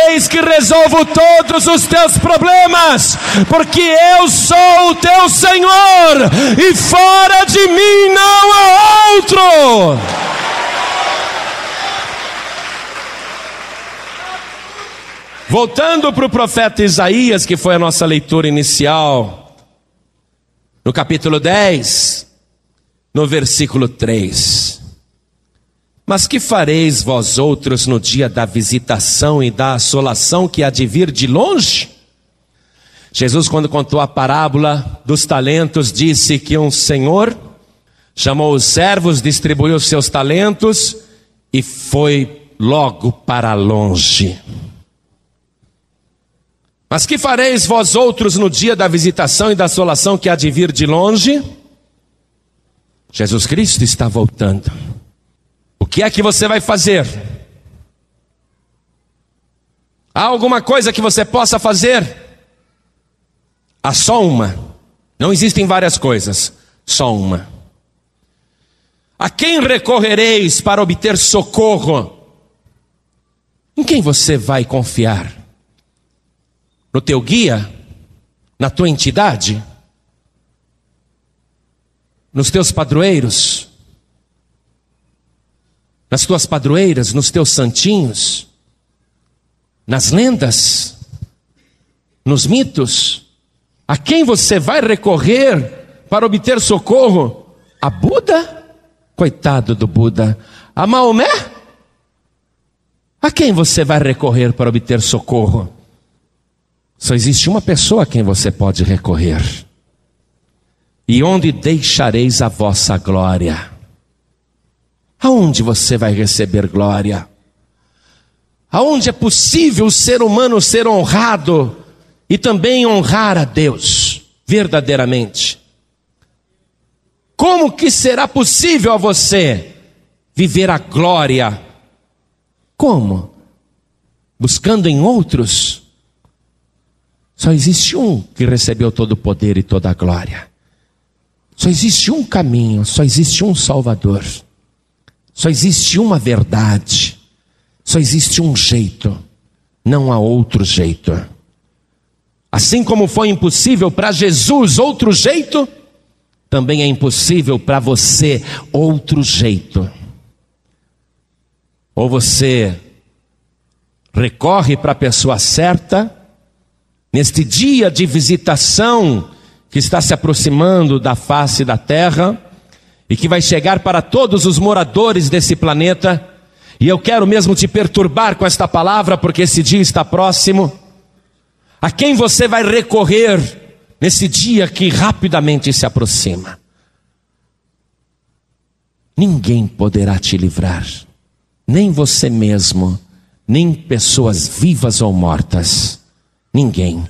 Eis que resolvo todos os teus problemas, porque eu sou o teu Senhor, e fora de mim não há outro. Voltando para o profeta Isaías, que foi a nossa leitura inicial, no capítulo 10, no versículo 3. Mas que fareis vós outros no dia da visitação e da assolação que há de vir de longe? Jesus, quando contou a parábola dos talentos, disse que um senhor chamou os servos, distribuiu os seus talentos e foi logo para longe. Mas que fareis vós outros no dia da visitação e da assolação que há de vir de longe? Jesus Cristo está voltando. O que é que você vai fazer? Há alguma coisa que você possa fazer? Há só uma. Não existem várias coisas, só uma. A quem recorrereis para obter socorro? Em quem você vai confiar? No teu guia? Na tua entidade? Nos teus padroeiros? Nas tuas padroeiras? Nos teus santinhos? Nas lendas? Nos mitos? A quem você vai recorrer para obter socorro? A Buda? Coitado do Buda. A Maomé? A quem você vai recorrer para obter socorro? Só existe uma pessoa a quem você pode recorrer. E onde deixareis a vossa glória? Aonde você vai receber glória? Aonde é possível o ser humano ser honrado e também honrar a Deus verdadeiramente? Como que será possível a você viver a glória? Como? Buscando em outros? Só existe um que recebeu todo o poder e toda a glória. Só existe um caminho, só existe um Salvador. Só existe uma verdade. Só existe um jeito. Não há outro jeito. Assim como foi impossível para Jesus outro jeito, também é impossível para você outro jeito. Ou você recorre para a pessoa certa, neste dia de visitação que está se aproximando da face da terra e que vai chegar para todos os moradores desse planeta. E eu quero mesmo te perturbar com esta palavra, porque esse dia está próximo. A quem você vai recorrer nesse dia que rapidamente se aproxima. Ninguém poderá te livrar, nem você mesmo, nem pessoas vivas ou mortas. Ninguém.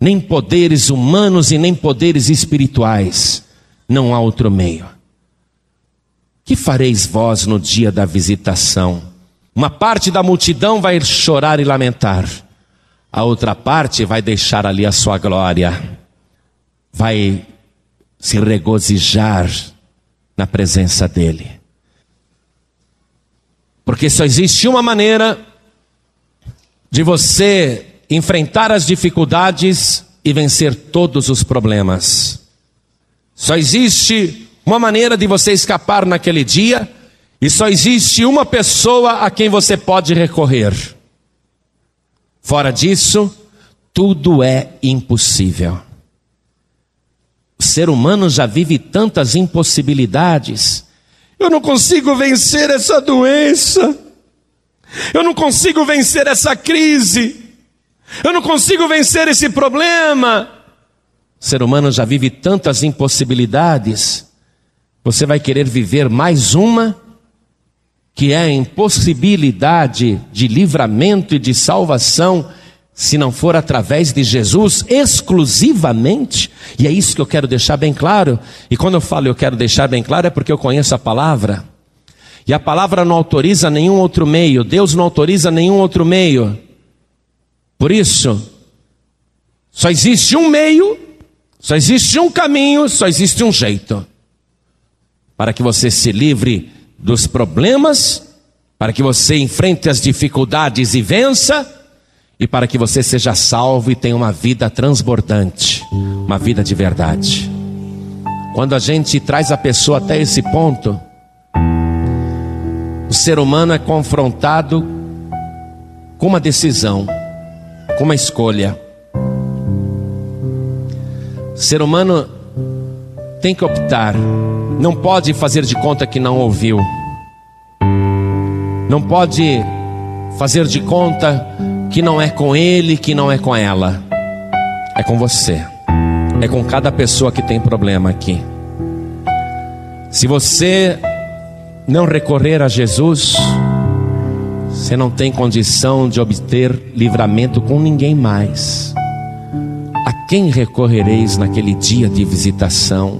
Nem poderes humanos e nem poderes espirituais. Não há outro meio. Que fareis vós no dia da visitação? Uma parte da multidão vai chorar e lamentar a outra parte vai deixar ali a sua glória, vai se regozijar na presença dEle. Porque só existe uma maneira de você enfrentar as dificuldades e vencer todos os problemas. Só existe uma maneira de você escapar naquele dia, e só existe uma pessoa a quem você pode recorrer. Fora disso, tudo é impossível. O ser humano já vive tantas impossibilidades. Eu não consigo vencer essa doença. Eu não consigo vencer essa crise. Eu não consigo vencer esse problema. O ser humano já vive tantas impossibilidades. Você vai querer viver mais uma? Que é a impossibilidade de livramento e de salvação, se não for através de Jesus exclusivamente, e é isso que eu quero deixar bem claro, e quando eu falo eu quero deixar bem claro é porque eu conheço a palavra, e a palavra não autoriza nenhum outro meio, Deus não autoriza nenhum outro meio, por isso, só existe um meio, só existe um caminho, só existe um jeito, para que você se livre dos problemas, para que você enfrente as dificuldades e vença, e para que você seja salvo e tenha uma vida transbordante, uma vida de verdade. Quando a gente traz a pessoa até esse ponto, o ser humano é confrontado com uma decisão, com uma escolha. O ser humano tem que optar não pode fazer de conta que não ouviu. Não pode fazer de conta que não é com ele, que não é com ela. É com você. É com cada pessoa que tem problema aqui. Se você não recorrer a Jesus, você não tem condição de obter livramento com ninguém mais. A quem recorrereis naquele dia de visitação?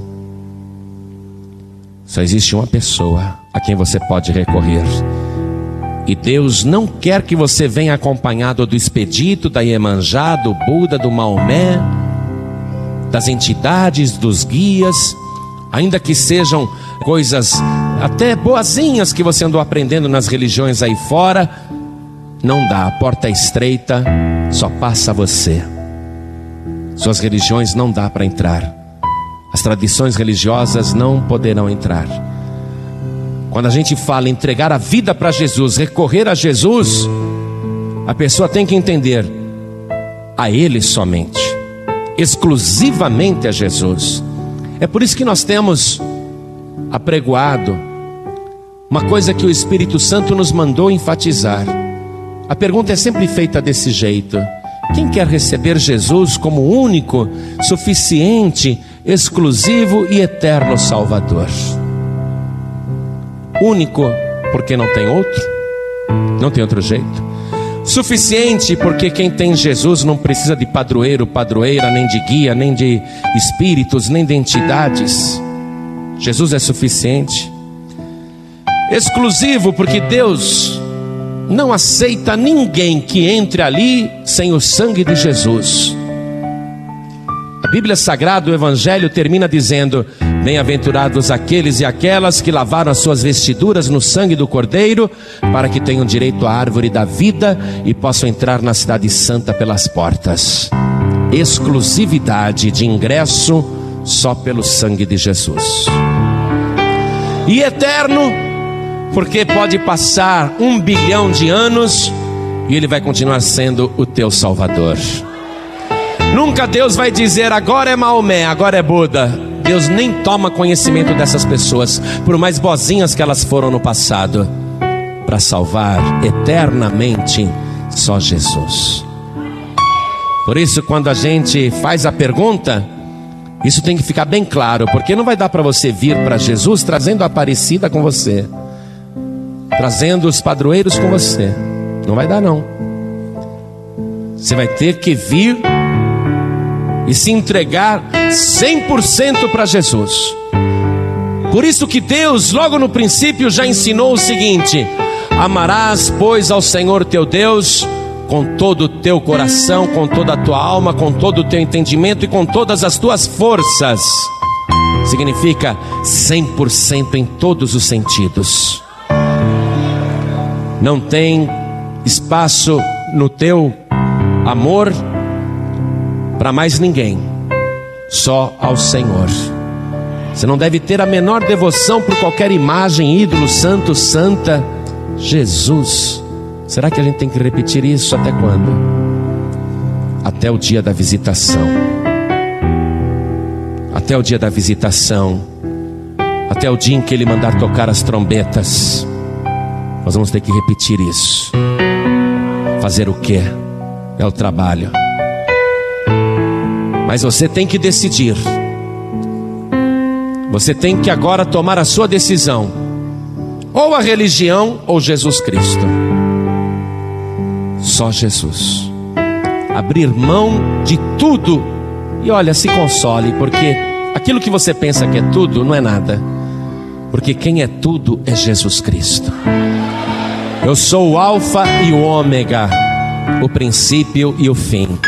Só existe uma pessoa a quem você pode recorrer. E Deus não quer que você venha acompanhado do expedito, da Iemanjá, do Buda, do Maomé, das entidades, dos guias, ainda que sejam coisas até boazinhas que você andou aprendendo nas religiões aí fora, não dá, a porta é estreita, só passa você. Suas religiões não dá para entrar. As tradições religiosas não poderão entrar. Quando a gente fala entregar a vida para Jesus, recorrer a Jesus, a pessoa tem que entender a Ele somente, exclusivamente a Jesus. É por isso que nós temos apregoado uma coisa que o Espírito Santo nos mandou enfatizar. A pergunta é sempre feita desse jeito: quem quer receber Jesus como único, suficiente, exclusivo e eterno Salvador? Único, porque não tem outro, não tem outro jeito. Suficiente, porque quem tem Jesus não precisa de padroeiro, padroeira, nem de guia, nem de espíritos, nem de entidades. Jesus é suficiente. Exclusivo, porque Deus não aceita ninguém que entre ali sem o sangue de Jesus. Bíblia Sagrada, o Evangelho, termina dizendo: Bem-aventurados aqueles e aquelas que lavaram as suas vestiduras no sangue do Cordeiro, para que tenham direito à árvore da vida e possam entrar na Cidade Santa pelas portas. Exclusividade de ingresso só pelo sangue de Jesus. E eterno, porque pode passar um bilhão de anos e ele vai continuar sendo o teu Salvador. Nunca Deus vai dizer agora é Maomé, agora é Buda. Deus nem toma conhecimento dessas pessoas, por mais bozinhas que elas foram no passado, para salvar eternamente só Jesus. Por isso, quando a gente faz a pergunta, isso tem que ficar bem claro, porque não vai dar para você vir para Jesus trazendo a Aparecida com você, trazendo os padroeiros com você. Não vai dar, não. Você vai ter que vir e se entregar 100% para Jesus. Por isso que Deus, logo no princípio, já ensinou o seguinte: Amarás, pois, ao Senhor teu Deus com todo o teu coração, com toda a tua alma, com todo o teu entendimento e com todas as tuas forças. Significa 100% em todos os sentidos. Não tem espaço no teu amor para mais ninguém, só ao Senhor. Você não deve ter a menor devoção por qualquer imagem, ídolo, santo, santa. Jesus. Será que a gente tem que repetir isso até quando? Até o dia da visitação. Até o dia da visitação. Até o dia em que ele mandar tocar as trombetas. Nós vamos ter que repetir isso. Fazer o que? É o trabalho. Mas você tem que decidir. Você tem que agora tomar a sua decisão: ou a religião ou Jesus Cristo. Só Jesus. Abrir mão de tudo. E olha, se console, porque aquilo que você pensa que é tudo não é nada. Porque quem é tudo é Jesus Cristo. Eu sou o Alfa e o Ômega, o princípio e o fim.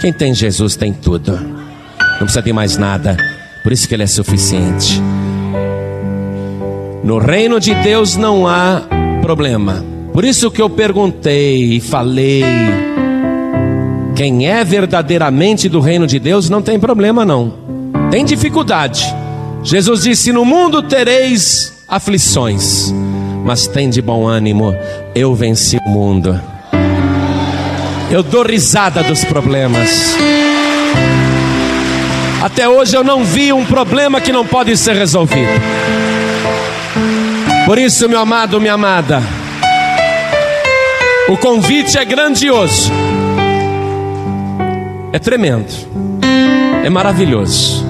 Quem tem Jesus tem tudo. Não precisa de mais nada. Por isso que ele é suficiente. No reino de Deus não há problema. Por isso que eu perguntei e falei. Quem é verdadeiramente do reino de Deus não tem problema não. Tem dificuldade. Jesus disse: "No mundo tereis aflições, mas tem de bom ânimo. Eu venci o mundo." Eu dou risada dos problemas. Até hoje eu não vi um problema que não pode ser resolvido. Por isso, meu amado, minha amada, o convite é grandioso, é tremendo, é maravilhoso,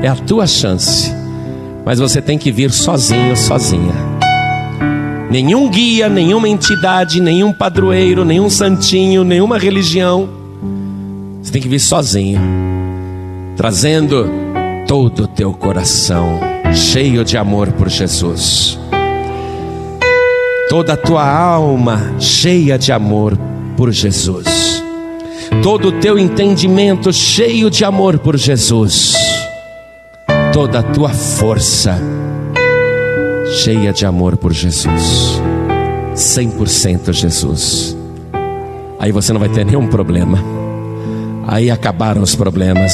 é a tua chance, mas você tem que vir sozinho, sozinha. Nenhum guia, nenhuma entidade, nenhum padroeiro, nenhum santinho, nenhuma religião. Você tem que vir sozinho, trazendo todo o teu coração cheio de amor por Jesus, toda a tua alma cheia de amor por Jesus, todo o teu entendimento cheio de amor por Jesus, toda a tua força cheia de amor por Jesus. 100% Jesus. Aí você não vai ter nenhum problema. Aí acabaram os problemas.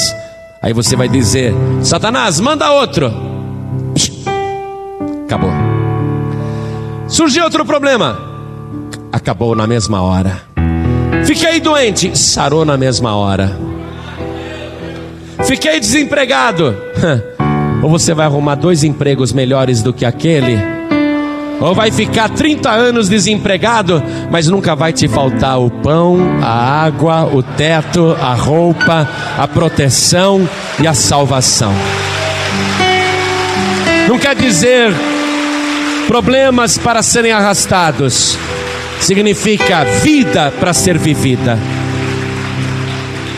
Aí você vai dizer: Satanás, manda outro. Acabou. Surgiu outro problema. Acabou na mesma hora. Fiquei doente. Sarou na mesma hora. Fiquei desempregado. Ou você vai arrumar dois empregos melhores do que aquele, ou vai ficar 30 anos desempregado, mas nunca vai te faltar o pão, a água, o teto, a roupa, a proteção e a salvação. Não quer dizer problemas para serem arrastados, significa vida para ser vivida.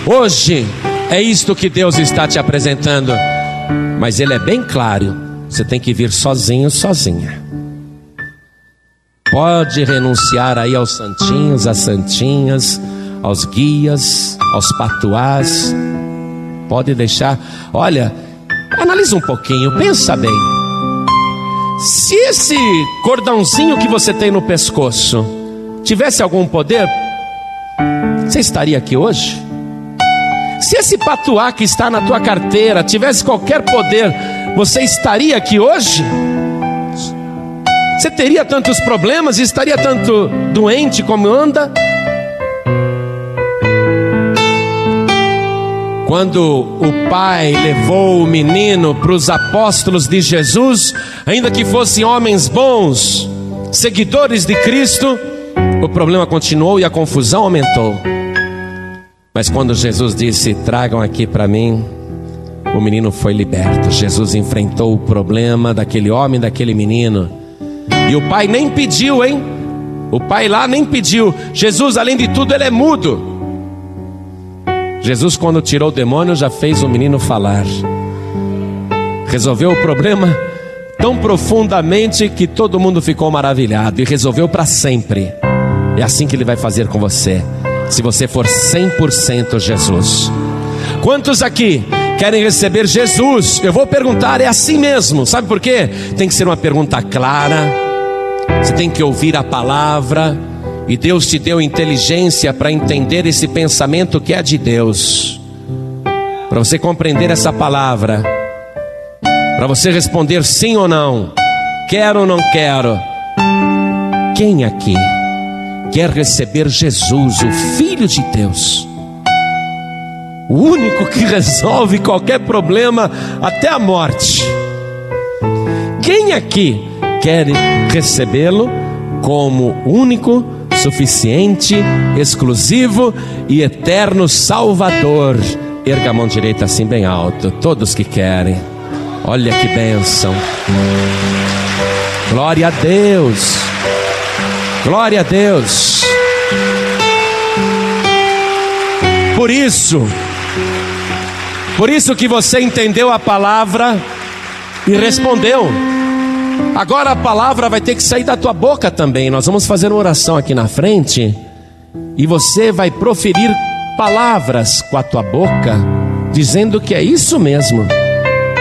Hoje é isto que Deus está te apresentando. Mas ele é bem claro: você tem que vir sozinho, sozinha. Pode renunciar aí aos santinhos, às santinhas, aos guias, aos patuás. Pode deixar. Olha, analisa um pouquinho, pensa bem. Se esse cordãozinho que você tem no pescoço tivesse algum poder, você estaria aqui hoje? Se esse patuá que está na tua carteira tivesse qualquer poder, você estaria aqui hoje? Você teria tantos problemas e estaria tanto doente como anda? Quando o pai levou o menino para os apóstolos de Jesus, ainda que fossem homens bons, seguidores de Cristo, o problema continuou e a confusão aumentou. Mas quando Jesus disse: Tragam aqui para mim, o menino foi liberto. Jesus enfrentou o problema daquele homem, daquele menino. E o pai nem pediu, hein? O pai lá nem pediu. Jesus, além de tudo, ele é mudo. Jesus, quando tirou o demônio, já fez o menino falar. Resolveu o problema tão profundamente que todo mundo ficou maravilhado e resolveu para sempre. É assim que ele vai fazer com você se você for 100% Jesus. Quantos aqui querem receber Jesus? Eu vou perguntar, é assim mesmo, sabe por quê? Tem que ser uma pergunta clara, você tem que ouvir a palavra, e Deus te deu inteligência para entender esse pensamento que é de Deus, para você compreender essa palavra, para você responder sim ou não, quero ou não quero. Quem aqui? Quer receber Jesus, o Filho de Deus, o único que resolve qualquer problema até a morte. Quem aqui quer recebê-lo como único, suficiente, exclusivo e eterno Salvador? Erga a mão direita assim bem alto, todos que querem. Olha que bênção. Glória a Deus. Glória a Deus. Por isso, por isso que você entendeu a palavra e respondeu. Agora a palavra vai ter que sair da tua boca também. Nós vamos fazer uma oração aqui na frente e você vai proferir palavras com a tua boca, dizendo que é isso mesmo,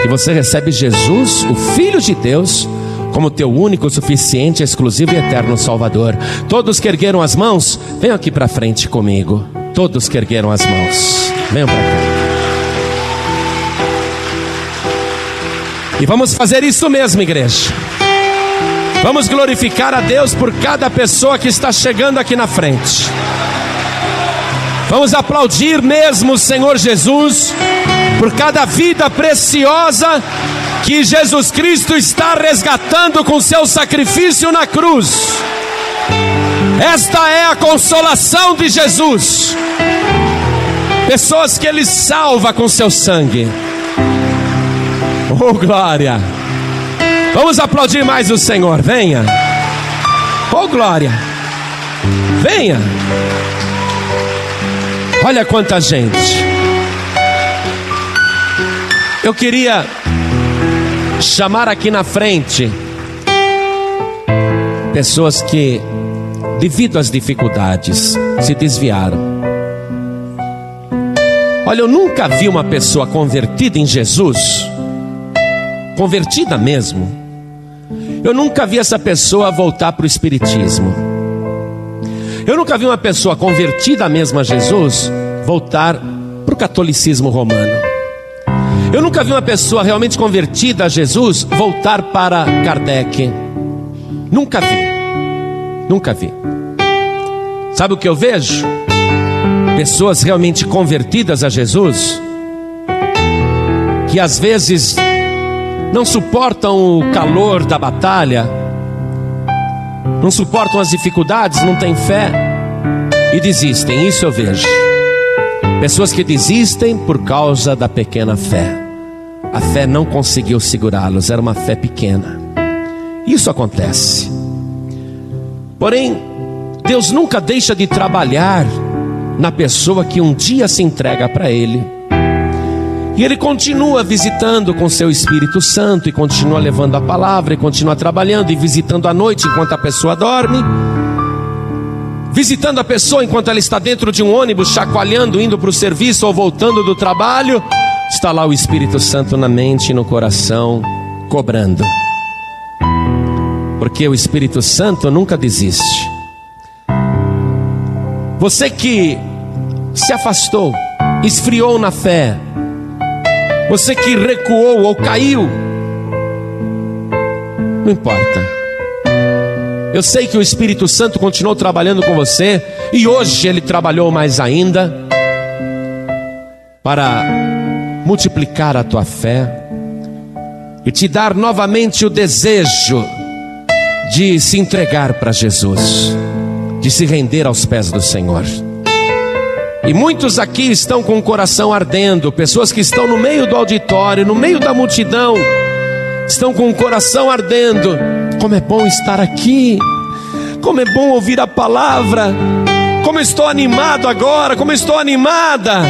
que você recebe Jesus, o Filho de Deus como teu único, suficiente, exclusivo e eterno Salvador. Todos que ergueram as mãos, venham aqui para frente comigo. Todos que ergueram as mãos, venham para cá. E vamos fazer isso mesmo, igreja. Vamos glorificar a Deus por cada pessoa que está chegando aqui na frente. Vamos aplaudir mesmo o Senhor Jesus por cada vida preciosa que Jesus Cristo está resgatando com seu sacrifício na cruz. Esta é a consolação de Jesus. Pessoas que Ele salva com seu sangue. Oh glória! Vamos aplaudir mais o Senhor, venha. Oh glória! Venha! Olha quanta gente. Eu queria chamar aqui na frente pessoas que, devido às dificuldades, se desviaram. Olha, eu nunca vi uma pessoa convertida em Jesus, convertida mesmo. Eu nunca vi essa pessoa voltar para o Espiritismo. Eu nunca vi uma pessoa convertida mesmo a Jesus voltar para o catolicismo romano. Eu nunca vi uma pessoa realmente convertida a Jesus voltar para Kardec. Nunca vi. Nunca vi. Sabe o que eu vejo? Pessoas realmente convertidas a Jesus, que às vezes não suportam o calor da batalha, não suportam as dificuldades, não têm fé e desistem. Isso eu vejo. Pessoas que desistem por causa da pequena fé. A fé não conseguiu segurá-los, era uma fé pequena. Isso acontece. Porém, Deus nunca deixa de trabalhar na pessoa que um dia se entrega para Ele. E Ele continua visitando com seu Espírito Santo, e continua levando a palavra, e continua trabalhando, e visitando à noite enquanto a pessoa dorme visitando a pessoa enquanto ela está dentro de um ônibus, chacoalhando, indo para o serviço ou voltando do trabalho, está lá o Espírito Santo na mente e no coração, cobrando. Porque o Espírito Santo nunca desiste. Você que se afastou, esfriou na fé, você que recuou ou caiu, não importa. Eu sei que o Espírito Santo continuou trabalhando com você e hoje ele trabalhou mais ainda para multiplicar a tua fé e te dar novamente o desejo de se entregar para Jesus, de se render aos pés do Senhor. E muitos aqui estão com o coração ardendo, pessoas que estão no meio do auditório, no meio da multidão, estão com o coração ardendo como é bom estar aqui, como é bom ouvir a palavra, como estou animado agora, como estou animada.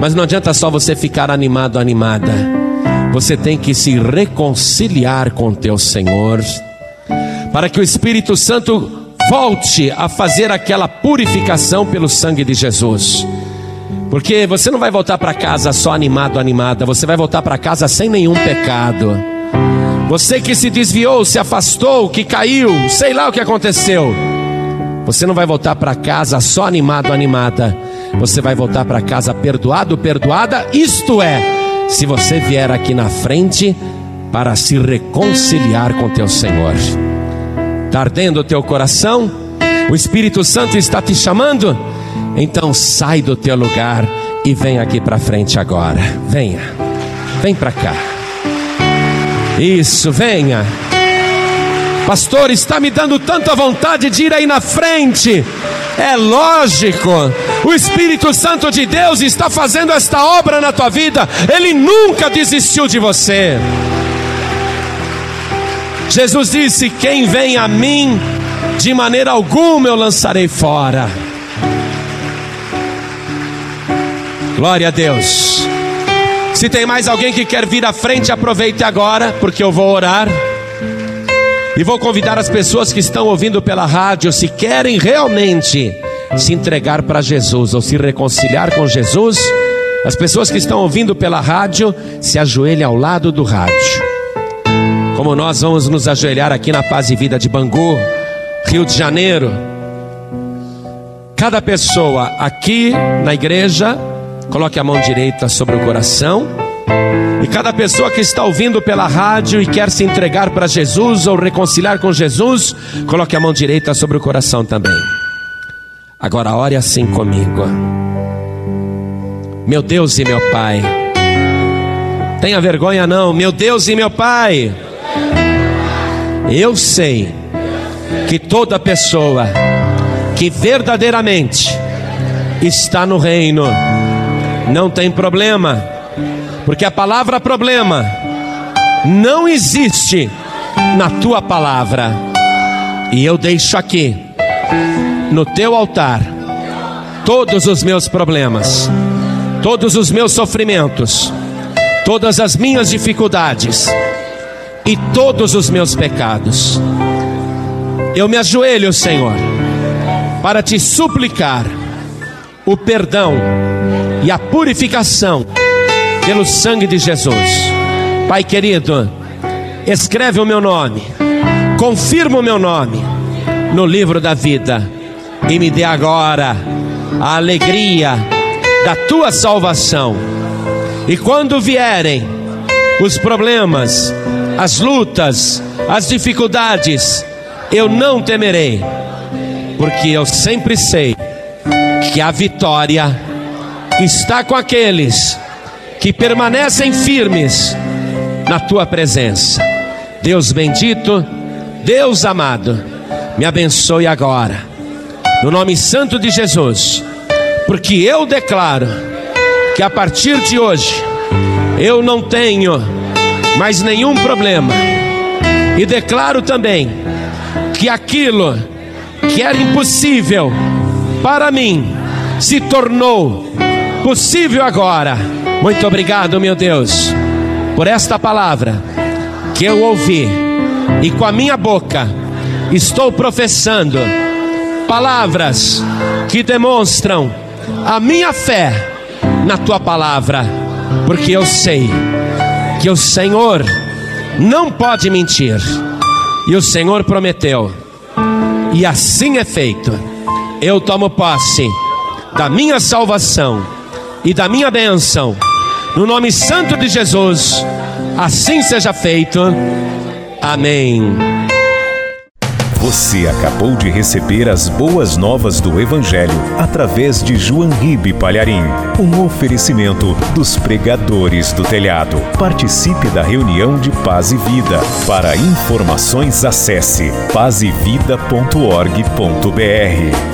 Mas não adianta só você ficar animado, animada. Você tem que se reconciliar com teu Senhor, para que o Espírito Santo volte a fazer aquela purificação pelo sangue de Jesus. Porque você não vai voltar para casa só animado, animada, você vai voltar para casa sem nenhum pecado. Você que se desviou, se afastou, que caiu, sei lá o que aconteceu. Você não vai voltar para casa só animado, animada. Você vai voltar para casa perdoado, perdoada. Isto é, se você vier aqui na frente para se reconciliar com teu Senhor. Está ardendo o teu coração? O Espírito Santo está te chamando? Então sai do teu lugar e vem aqui para frente agora. Venha, vem para cá. Isso, venha. Pastor, está me dando tanta vontade de ir aí na frente. É lógico, o Espírito Santo de Deus está fazendo esta obra na tua vida, ele nunca desistiu de você. Jesus disse: Quem vem a mim, de maneira alguma eu lançarei fora. Glória a Deus. Se tem mais alguém que quer vir à frente, aproveite agora, porque eu vou orar. E vou convidar as pessoas que estão ouvindo pela rádio, se querem realmente se entregar para Jesus ou se reconciliar com Jesus, as pessoas que estão ouvindo pela rádio, se ajoelhem ao lado do rádio. Como nós vamos nos ajoelhar aqui na Paz e Vida de Bangu, Rio de Janeiro. Cada pessoa aqui na igreja Coloque a mão direita sobre o coração. E cada pessoa que está ouvindo pela rádio e quer se entregar para Jesus ou reconciliar com Jesus, coloque a mão direita sobre o coração também. Agora ore assim comigo. Meu Deus e meu Pai. Tenha vergonha não, meu Deus e meu Pai. Eu sei que toda pessoa que verdadeiramente está no reino não tem problema, porque a palavra problema não existe na tua palavra. E eu deixo aqui, no teu altar, todos os meus problemas, todos os meus sofrimentos, todas as minhas dificuldades e todos os meus pecados. Eu me ajoelho, Senhor, para te suplicar o perdão e a purificação pelo sangue de Jesus. Pai querido, escreve o meu nome, confirma o meu nome no livro da vida e me dê agora a alegria da tua salvação. E quando vierem os problemas, as lutas, as dificuldades, eu não temerei, porque eu sempre sei que a vitória está com aqueles que permanecem firmes na tua presença. Deus bendito, Deus amado, me abençoe agora, no nome santo de Jesus, porque eu declaro que a partir de hoje eu não tenho mais nenhum problema, e declaro também que aquilo que era impossível para mim se tornou possível agora. Muito obrigado, meu Deus por esta palavra que eu ouvi. E com a minha boca estou professando palavras que demonstram a minha fé na tua palavra, porque eu sei que o Senhor não pode mentir. E o Senhor prometeu, e assim é feito. Eu tomo posse da minha salvação e da minha bênção no nome santo de Jesus, assim seja feito. Amém. Você acabou de receber as boas novas do Evangelho através de João Ribe Palharim, um oferecimento dos pregadores do telhado. Participe da reunião de Paz e Vida. Para informações, acesse pazevida.org.br.